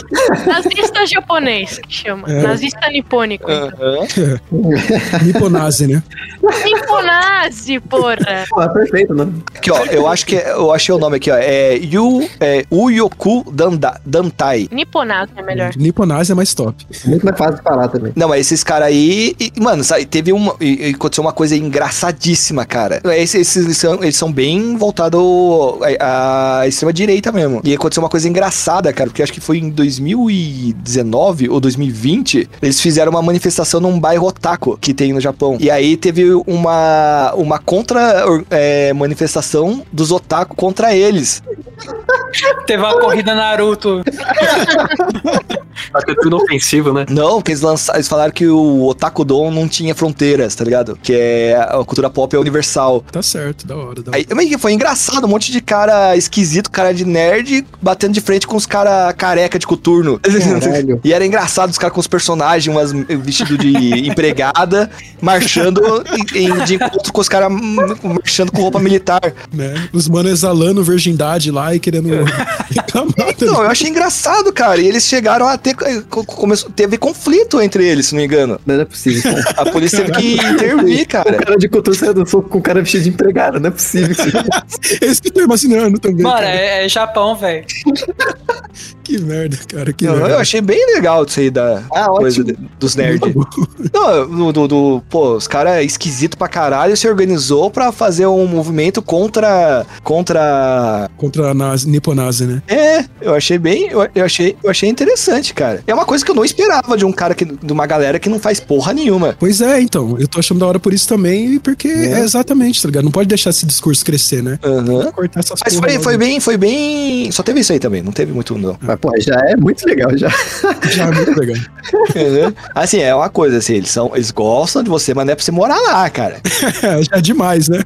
Nazista japonês, que chama. É. Nazista nipônico. Aham. Niponase, né? Niponazi, porra. Pô, perfeito, né? Aqui, ó, eu acho que é- eu achei o nome aqui, ó. É Yu, é, Uyoku Danda, Dantai. Niponazi é melhor. Niponase é mais top. Muito mais fácil de falar também. Não, mas esses caras aí. e, mano, sabe, teve uma. e- e aconteceu uma coisa engraçadíssima, cara. Esses, esses eles, são, eles são bem voltados à, à extrema-direita mesmo. E aconteceu uma coisa engraçada, cara, porque acho que foi em 2019 ou 2020. Eles fizeram uma manifestação num bairro otaku que tem no Japão. E aí teve uma, uma contra-manifestação dos otaku contra eles. Teve uma corrida Naruto. Acho que é tudo ofensivo, né? Não, porque eles, lançaram, eles falaram que o Otakudon não tinha fronteiras, tá ligado? Que é a cultura pop é universal. Tá certo, da hora. Da hora. Aí, mas foi engraçado, um monte de cara esquisito, cara de nerd, batendo de frente com os cara careca de coturno. Caralho. E era engraçado os caras com os personagens, umas vestido de empregada, marchando em, de encontro com os caras marchando com roupa militar. Né? Os manos exalando virgindade lá e querendo reclamar. Então, eu achei engraçado, cara. E eles chegaram a ter. co- Começou, teve conflito entre eles, se não me engano. Não é possível. cara. A polícia teve que intervir, O cara. cara de cultura saiu do soco com o cara vestido de empregado, não é possível. Isso que eu tô imaginando também. Mano, cara. é, é Japão, velho. Que merda, cara. Que Não, merda. eu achei bem legal isso aí da Ah, coisa de- dos nerds. Não, do, do, do- pô, os caras esquisito pra caralho se organizou pra fazer um movimento contra. Contra. Contra a Nazi, Niponase, né? É, eu achei bem. Eu, eu achei, eu achei interessante, cara. É uma coisa que eu não esperava de um cara que. de uma galera que não faz porra nenhuma. Pois é, então. Eu tô achando da hora por isso também, porque é, exatamente, tá ligado? Não pode deixar esse discurso crescer, né? Aham. Cortar essas Mas foi, foi bem, foi bem. Só teve isso aí também, não teve muito, não. Mas, pô, já é muito legal, já. Já é muito legal. Assim, é uma coisa, assim, eles são. Eles gostam de você, mas não é pra você morar lá, cara. É, já é demais, né?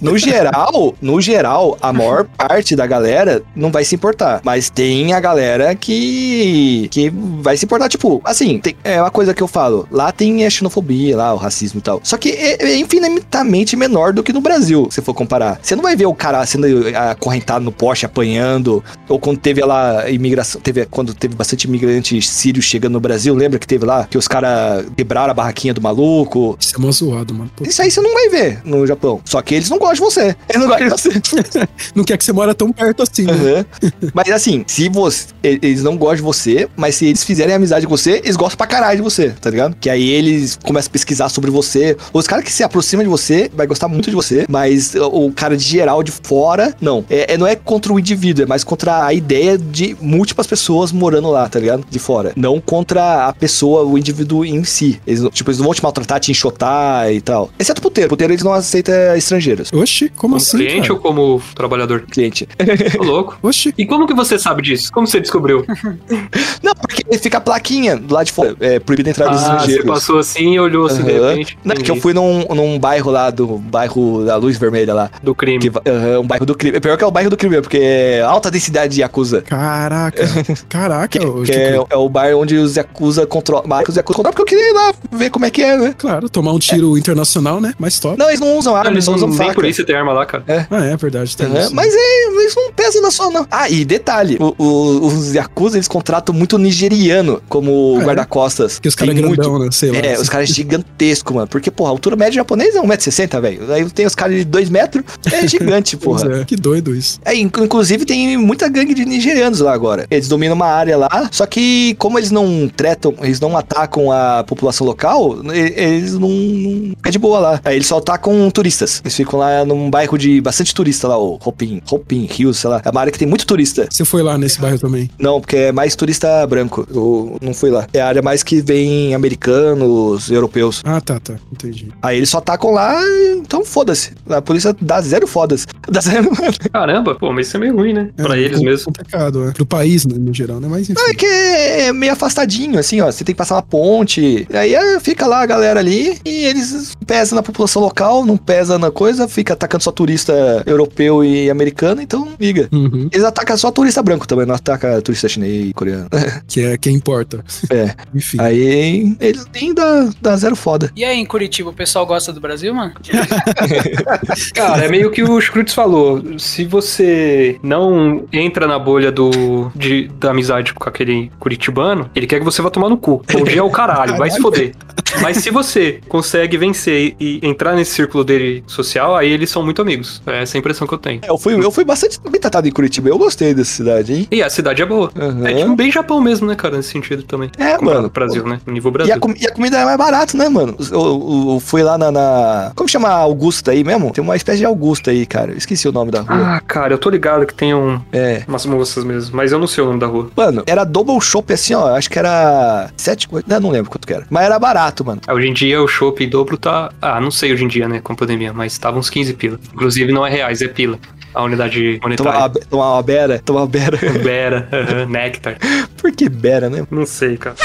No geral, no geral, a maior parte da galera não vai se importar. Mas tem a galera que. que vai se importar. Tipo, assim, tem- é uma coisa que eu falo. Lá tem a xenofobia, lá, o racismo e tal. Só que é, é infinitamente menor do que no Brasil, se for comparar. Você não vai ver o cara sendo acorrentado no poste, apanhando. Ou quando teve lá imigração. Teve, quando teve bastante imigrante sírio chegando no Brasil, lembra que teve lá? Que os caras quebraram a barraquinha do maluco. Isso é mó zoado, mano. Pô, Isso aí você não vai ver no Japão. Só que eles não gostam de você. Eles não gostam de você. não quer que você mora tão perto assim, né? Aham. Mas assim, se você. Eles não gostam de você, mas se eles fizerem amizade com você, eles gostam pra caralho de você, tá ligado? Que aí eles começam a pesquisar sobre você. Os caras que se aproximam de você vai gostar muito de você, mas o o cara de geral de fora, não. É, é- não é contra o indivíduo, é mais contra a ideia de múltiplas pessoas morando lá, tá ligado? De fora. Não contra a pessoa, o indivíduo em si. Eles, tipo, eles não vão te maltratar, te enxotar e tal. Exceto puteiro. Puteiro eles não aceitam estrangeiros. Oxi, como Como assim? cliente cara? ou como trabalhador? Cliente. Ô, louco. Oxi. E como que você sabe disso? Como você descobriu? Não, porque fica a plaquinha do lado de fora. É proibido entrar Ah, você estrangeiros. passou assim e olhou assim de Aham. repente. Não, é que Entendi. eu fui num, num bairro lá, do bairro da Luz Vermelha lá. Do crime. Que, aham, um bairro do crime. Pior que é o bairro do crime, porque é alta densidade de Yakuza. Caraca. Caraca. ô, Que Chico. é, é o bairro onde os Yakuza controlam. Mas os Yakuza controlam porque eu queria ir lá ver como é que é, né? Claro, tomar um tiro internacional, né? Mais top. Não, eles não usam arma, Não, eles eles não usam nem faca. por isso tem arma lá, cara. Ah, é verdade. Tem isso. Mas é, isso não pesa na sua, não. Ah, e detalhe: o- o- os Yakuza eles contratam muito nigeriano como Ah, é? guarda-costas. Porque os caras é Tem muito- grandão, né? Sei lá. É, os caras gigantescos, mano. Porque, porra, a altura média japonesa é 1,60m, velho. Aí tem os caras de 2 metros, é gigante, Pois porra. é, que doido isso. É, inc- inclusive tem muita gangue de nigerianos lá agora. Eles dominam uma área lá, só que como eles não tretam, eles não atacam a população local, eles não, não é de boa lá. Aí eles só atacam turistas. Eles ficam lá num bairro de bastante turista lá, o Hopin, Hopin Hills, sei lá. É uma área que tem muito turista. Você foi lá nesse bairro também? Não, porque é mais turista branco. Eu não fui lá. É a área mais que vem americanos, europeus. Ah, tá, tá. Entendi. Aí eles só atacam lá, então foda-se. A polícia dá zero foda-se. Dá zero. Caramba, pô, mas isso é meio ruim, né? Pra É, eles com- mesmo. complicado, é. Pro país, né, no geral, né? Mas enfim. Não, é que é meio afastadinho, assim, ó. Você tem que passar uma ponte. Aí é, fica lá a galera ali e eles pesam na população local, não pesa na coisa, fica atacando só turista europeu e americano, então liga. Uhum. Eles atacam só turista branco também, não atacam turista chinês, coreano. Que é quem importa. É. Enfim. Aí eles nem dá, dá zero foda. E aí, em Curitiba, o pessoal gosta do Brasil, mano? Cara, é meio que o Scrooge falou. Se você não entra na bolha do, de, da amizade com aquele curitibano, ele quer que você vá tomar no cu. Bom dia é o caralho, vai se foder. Mas se você consegue vencer e entrar nesse círculo dele social, aí eles são muito amigos. É essa a impressão que eu tenho. É, Eu fui, eu fui bastante bem tratado em Curitiba, eu gostei dessa cidade, hein? E a cidade é boa. Aham. É tipo bem Japão mesmo, né, cara, nesse sentido também. É, mano. Brasil, né? No nível E Brasil. a, com- e a comida é mais barata, né, mano? Eu, eu- eu fui lá na, na- Como chama a Augusta aí mesmo? Tem uma espécie de Augusta aí, cara. Eu esqueci o nome da rua. Ah, cara, eu tô ligado que tem um, É. umas moças mesmo, mas eu não sei o nome da rua. Mano, era double shop assim, ó. Acho que era. Sete coisas. Não, não lembro quanto que era. Mas era barato, mano. Ah, Hoje em dia o shopping dobro tá. Ah, não sei hoje em dia, né, com a pandemia, mas tava uns 15 pila. Inclusive não é reais, é pila. A unidade Tomar monetária. uma, tomar uma bera. Tomar uma bera. Bera, aham, Nectar. Por que bera, né? Não sei, cara.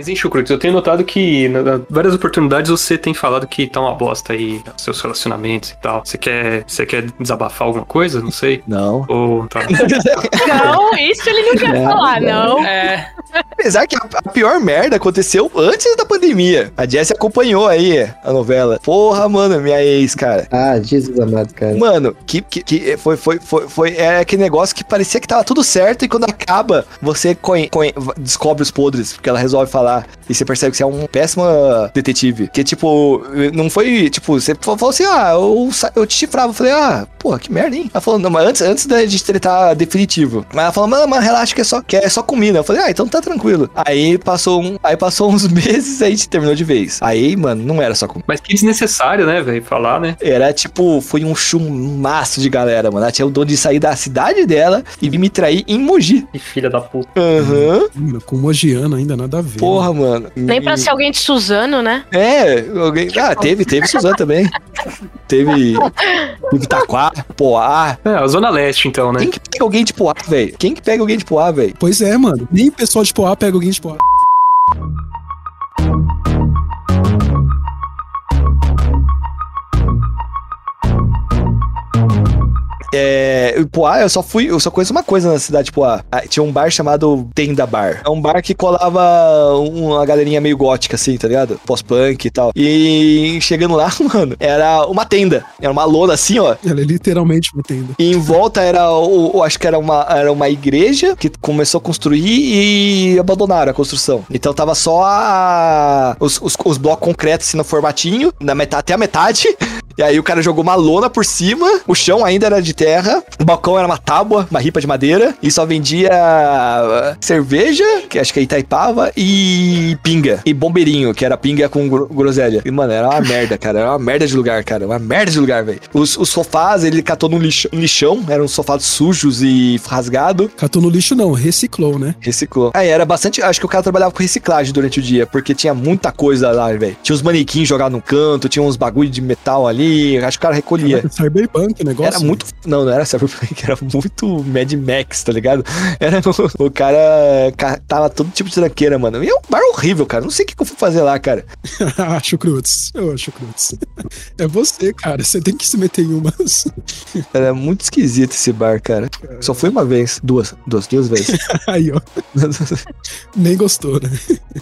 Mas em Chucrutes, eu tenho notado que na, na- várias oportunidades você tem falado que tá uma bosta aí, seus relacionamentos e tal. Você quer, você quer desabafar alguma coisa? Não sei. Não. Ou tá. Não, isso ele não quer falar, não. É, Apesar que a, a pior merda aconteceu antes da pandemia. A Jessie acompanhou aí a novela. Porra, mano, minha ex, cara. Ah, Jesus amado, cara. Mano, que, que, que foi, foi, foi, foi, é aquele negócio que parecia que tava tudo certo e quando acaba, você conhe- conhe- descobre os podres, porque ela resolve falar. E você percebe que você é um péssimo detetive. Que, tipo, não foi, tipo, você falou assim, ah, eu, eu te chifrava. Eu falei, ah, porra, que merda, hein? Ela falou, não, mas antes, antes da gente tretar definitivo. Mas ela falou, mano, mas relaxa que é só, que é só comida. Eu falei, ah, então tá tranquilo. Aí passou, um, aí passou uns meses e a gente terminou de vez. Aí, mano, não era só comida. Mas que desnecessário, né, velho? Falar, né? Era tipo, foi um chumaço de galera, mano. Ela tinha o dom de sair da cidade dela e vir me trair em Mogi. Que filha da puta. Aham. Hum, Com Mogiano ainda nada a ver. Porra, mano. Nem pra E- ser alguém de Suzano, né? É, alguém. Ah, teve, teve Suzano também. teve. Teve Taquá, Poá. É, a Zona Leste, então, né? Quem que pega alguém de Poá, velho? Quem que pega alguém de Poá, velho? Pois é, mano. Nem o pessoal de Poá pega alguém de Poá. É, Poá, eu só fui, eu só conheço uma coisa na cidade de Poá. Ah, Tinha um bar chamado Tenda Bar. É um bar que colava uma galerinha meio gótica, assim, tá ligado? Pós-punk e tal. E chegando lá, mano, era uma tenda. Era uma lona assim, ó. Ela é literalmente uma tenda. E em volta era, o, o- acho que era uma, era uma igreja que começou a construir e abandonaram a construção. Então tava só a, os, os, os blocos concretos assim no formatinho, na metade, até a metade. E aí o cara jogou uma lona por cima, o chão ainda era de terra, o balcão era uma tábua, uma ripa de madeira, e só vendia ah, cerveja, que acho que é Itaipava, e pinga. E bombeirinho, que era pinga com gro- groselha. E, mano, era uma merda, cara. Era uma merda de lugar, cara. Uma merda de lugar, velho. Os, os sofás, ele catou num lixão, lixão, eram sofás sujos e rasgados. Catou no lixo não, reciclou, né? Reciclou. Aí era bastante. Acho que o cara trabalhava com reciclagem durante o dia, porque tinha muita coisa lá, velho. Tinha uns manequins jogados no canto, tinha uns bagulho de metal ali. Acho que o cara recolhia. Cyberpunk o negócio. Era muito. Não, não era Cyberpunk, era muito Mad Max, tá ligado? Era o, o cara ca- tava todo tipo de tranqueira, mano. E é um bar horrível, cara. Não sei o que, que eu fui fazer lá, cara. acho cruz. Eu acho cruz. É você, cara. Você tem que se meter em umas. Era muito esquisito esse bar, cara. Só fui uma vez. Duas. Duas, duas vezes. Aí, ó. Nem gostou, né?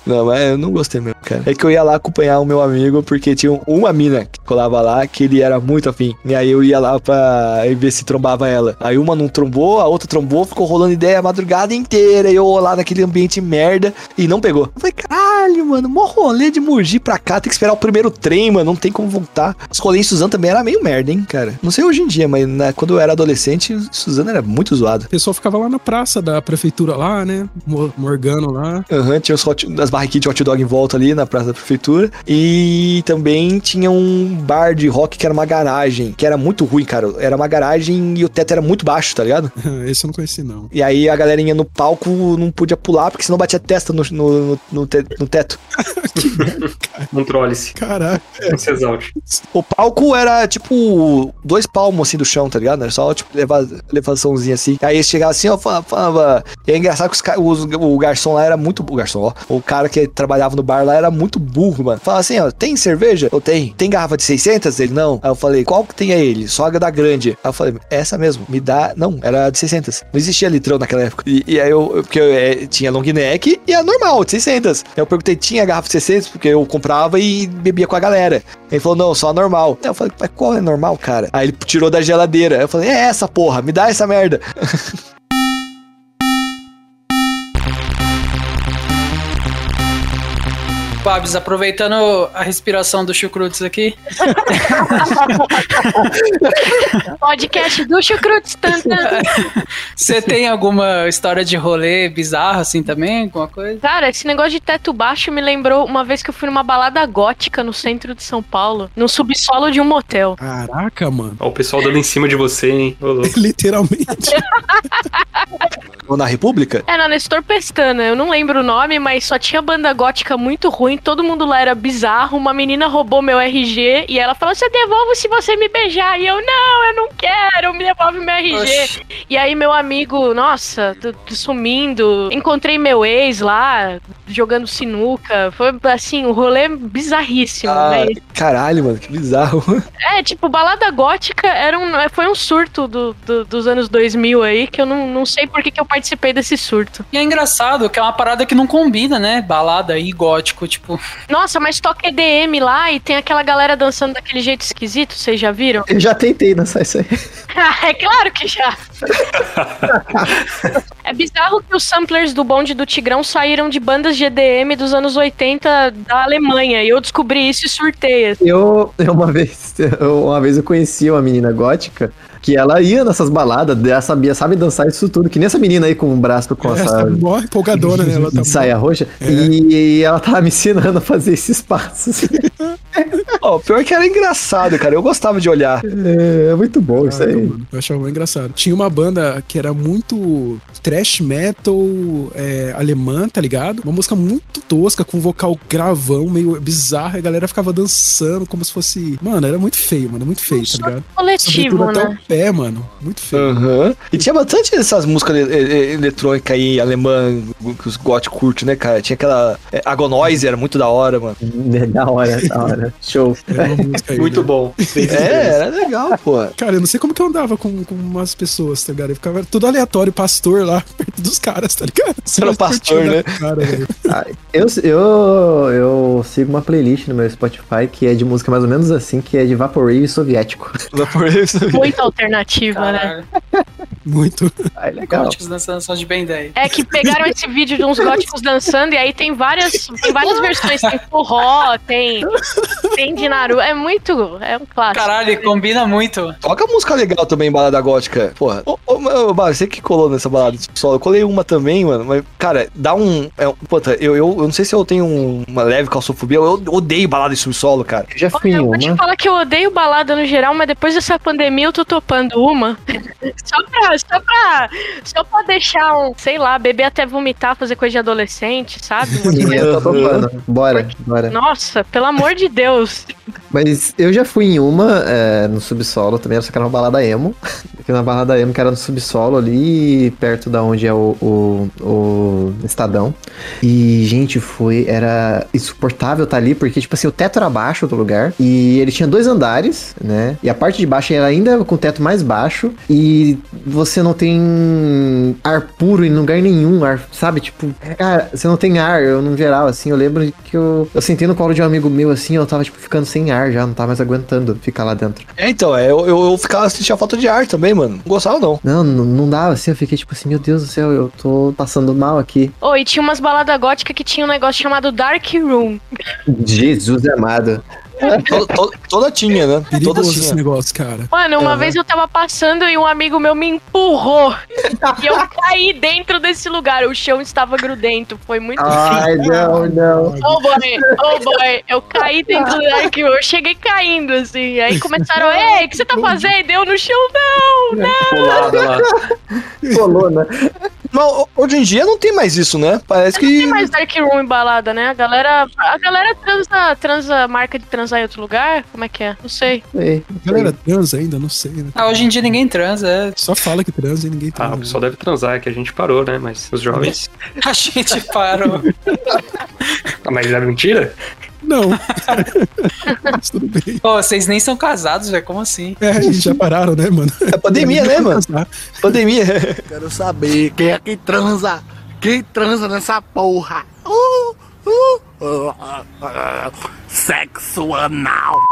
Não, mas eu não gostei mesmo, cara. É que eu ia lá acompanhar o meu amigo, porque tinha uma mina que colava lá, que ele era muito afim. E aí eu ia lá pra ver se trombava ela. Aí uma não trombou, a outra trombou, ficou rolando ideia a madrugada inteira. E eu lá naquele ambiente merda e não pegou. Eu falei, caralho, mano, mó rolê de Mogi pra cá, tem que esperar o primeiro trem, mano, não tem como voltar. Os rolês em Suzano também era meio merda, hein, cara. Não sei hoje em dia, mas na- quando eu era adolescente, Suzano era muito zoado. O pessoal ficava lá na praça da prefeitura lá, né? Mo- Morgano lá. Aham, tinha os hot, as barraquinhas de hot dog em volta ali na praça da prefeitura. E também tinha um bar de rock que era uma garagem, que era muito ruim, cara. Era uma garagem e o teto era muito baixo, tá ligado? Esse eu não conheci, não. E aí a galerinha no palco não podia pular, porque senão batia a testa no, no, no, te- no teto. Controle-se. Caraca. Não se exalte. O palco era tipo dois palmos assim do chão, tá ligado? Era só tipo leva, elevaçãozinha assim. Aí chegava assim, ó, falava. E é engraçado que os, os- o garçom lá era muito. O garçom, ó. O cara que trabalhava no bar lá era muito burro, mano. Falava assim, ó, tem cerveja? Eu tenho. Tem garrafa de 600? Ele não. Aí eu falei, qual que tem aí ele? Só a da grande. Aí eu falei, essa mesmo, me dá. Não, era de 600. Não existia litrão naquela época. E, e aí eu, porque eu é, tinha long neck e a normal, de 600. Aí eu perguntei, tinha garrafa de 600? Porque eu comprava e bebia com a galera. Ele falou, não, só a normal. Aí eu falei, mas qual é normal, cara? Aí ele tirou da geladeira. Aí eu falei, é essa porra, me dá essa merda. Babs, aproveitando a respiração do Chucrutes aqui. Podcast do Chucrutes. Você tem alguma história de rolê bizarro assim também? Alguma coisa? Cara, esse negócio de teto baixo me lembrou uma vez que eu fui numa balada gótica no centro de São Paulo, no subsolo de um motel. Caraca, mano. Ó, o pessoal dando em cima de você, hein? Literalmente. Ou na República? É, na Nestor Pestana, eu não lembro o nome, mas só tinha banda gótica muito ruim, todo mundo lá era bizarro, uma menina roubou meu RG e ela falou, você devolve se você me beijar, e eu, não, eu não quero, me devolve meu RG. Oxi. E aí meu amigo, nossa, t- t- sumindo, encontrei meu ex lá, jogando sinuca, foi assim, um rolê bizarríssimo, Ah, né? caralho, mano, que bizarro. É, tipo, balada gótica era um, foi um surto do- do- dos anos 2000 aí, que eu não, não sei por que, que eu participei desse surto. E é engraçado que é uma parada que não combina, né? Balada e gótico, tipo. Nossa, mas toca EDM lá e tem aquela galera dançando daquele jeito esquisito, vocês já viram? Eu já tentei dançar isso aí. é claro que já. é bizarro que os samplers do bonde do Tigrão saíram de bandas de EDM dos anos 80 da Alemanha. E eu descobri isso e surtei. assim. Eu, eu uma vez, eu- uma vez eu conheci uma menina gótica que ela ia nessas baladas, ela sabia, sabe dançar isso tudo, que nem essa menina aí com o braço com Essa essa mó empolgadora, né? Ela tá saia roxa. E ela tava me ensinando a fazer esses passos. Ó, pior que era engraçado, cara. Eu gostava de olhar. É, é muito bom isso Caraca, aí. mano, eu achava muito engraçado. Tinha uma banda que era muito trash thrash metal é, alemã, tá ligado? Uma música muito tosca, com vocal gravão, meio bizarro, e a galera ficava dançando como se fosse. Mano, era muito feio, mano, muito feio, tá ligado? Coletivo, Sobretudo até né? Pé, mano. Muito feio. Aham. E tinha bastante dessas músicas ele- ele- eletrônicas aí, alemã, que os goth curtem, né, cara? Tinha aquela. É, Agonoise, era muito da hora, mano. Da hora, da hora. Show. Aí, Muito né? bom. É, era legal, pô. Cara, eu não sei como que eu andava com, com umas pessoas, tá ligado? Eu ficava tudo aleatório, pastor lá, perto dos caras, tá ligado? Você Era pastor, né? Cara. Ah, eu, eu, eu sigo uma playlist no meu Spotify que é de música mais ou menos assim, que é de Vaporwave soviético. Muita alternativa, né? Muito. Ah, é legal. Góticos dançando só de Ben 10. É que pegaram esse vídeo de uns góticos dançando e aí tem várias, tem várias versões. Tem forró, tem, tem de Naruto. É muito. É um clássico. Caralho, combina muito. Toca música legal também, balada gótica. Porra. Ô, ô, Bar, você que colou nessa balada de solo. Eu colei uma também, mano. Mas, cara, dá um. É, puta, eu, eu, eu não sei se eu tenho um- uma leve calçofobia. Eu odeio balada de subsolo, cara. Eu já fui em Eu vou te uma. falar que eu odeio balada no geral, mas depois dessa pandemia eu tô topando uma. só pra. Só pra. Só pra deixar um, sei lá, beber até vomitar, fazer coisa de adolescente, sabe? Sim, eu tô topando. Bora, bora. Nossa, pelo amor de Deus. Mas eu já fui em uma é, no subsolo também, só que era uma balada emo. Que na balada emo que era no subsolo ali, perto da onde é o, o, o Estadão. E, gente, foi. Era insuportável estar ali, porque, tipo assim, o teto era baixo do lugar. E ele tinha dois andares, né? E a parte de baixo era ainda com o teto mais baixo. E você não tem ar puro em lugar nenhum, ar, sabe? Tipo, cara, você não tem ar, eu no geral, assim. Eu lembro que eu, eu sentei no colo de um amigo meu, assim, eu tava, tipo, ficando sem ar já, não tava mais aguentando ficar lá dentro. É, então, é, eu, eu, ficava sentia falta de ar também, mano. Não gostava, não. Não, não, não dava, assim, eu fiquei tipo assim, meu Deus do céu, eu tô passando mal aqui. Oh, e tinha umas baladas góticas que tinha um negócio chamado Dark Room. Jesus amado. Toda, toda- toda tinha, né? Toda Perigoso esse tinha. negócio, cara. Mano, uma Aham. vez eu tava passando e um amigo meu me empurrou. e eu caí dentro desse lugar. O chão estava grudento. Foi muito Ai, não, não. Oh boy, oh boy, eu caí dentro do Dark Room, eu cheguei caindo, assim, aí começaram, ei, o que você tá fazendo? Eu no chão, não, não. Colou, né? Mas ho- hoje em dia não tem mais isso, né? Parece Não que. tem mais Dark Room em balada, né? A galera, a galera transa, transa, marca de transar em outro lugar? Como é que é? Não sei. Ei, A galera transa ainda, não sei, né? Ah, hoje em dia ninguém transa, é. Só fala que transa e ninguém Ah, transa. o pessoal deve transar, é que a gente parou, né? Mas os jovens. A gente parou. Ah, mas é mentira? Não. Mas tudo bem. Pô, vocês nem são casados, velho. Como assim? É, eles já pararam, né, mano? É pandemia, né, mano? Pandemia. Quero saber quem é que transa. Quem transa nessa porra? Uh, uh, uh, uh, uh, sexo anal.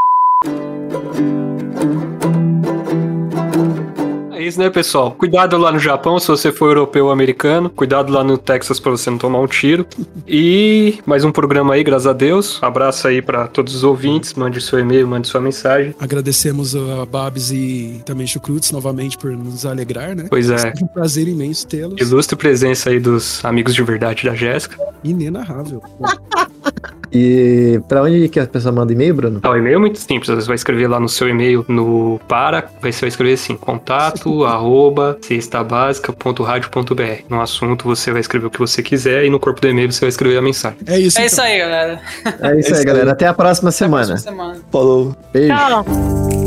É isso, né, pessoal? Cuidado lá no Japão se você for europeu ou americano. Cuidado lá no Texas pra você não tomar um tiro. E mais um programa aí, graças a Deus. Abraço aí pra todos os ouvintes. Mande seu e-mail, mande sua mensagem. Agradecemos a Babs e também Chucrutes novamente por nos alegrar, né? Pois é. Sempre um prazer imenso tê-los. Ilustre presença aí dos amigos de verdade da Jéssica. Inenarrável. E pra onde que a pessoa manda e-mail, Bruno? Ah, o e-mail é muito simples. Você vai escrever lá no seu e-mail no para, vai- você vai escrever assim, contato, arroba, cestabásica.radio.br. No assunto você vai escrever o que você quiser e no corpo do e-mail você vai escrever a mensagem. É isso. É isso aí, galera. É isso aí, galera. Até a próxima semana. Semana. Falou. Beijo. Tchau.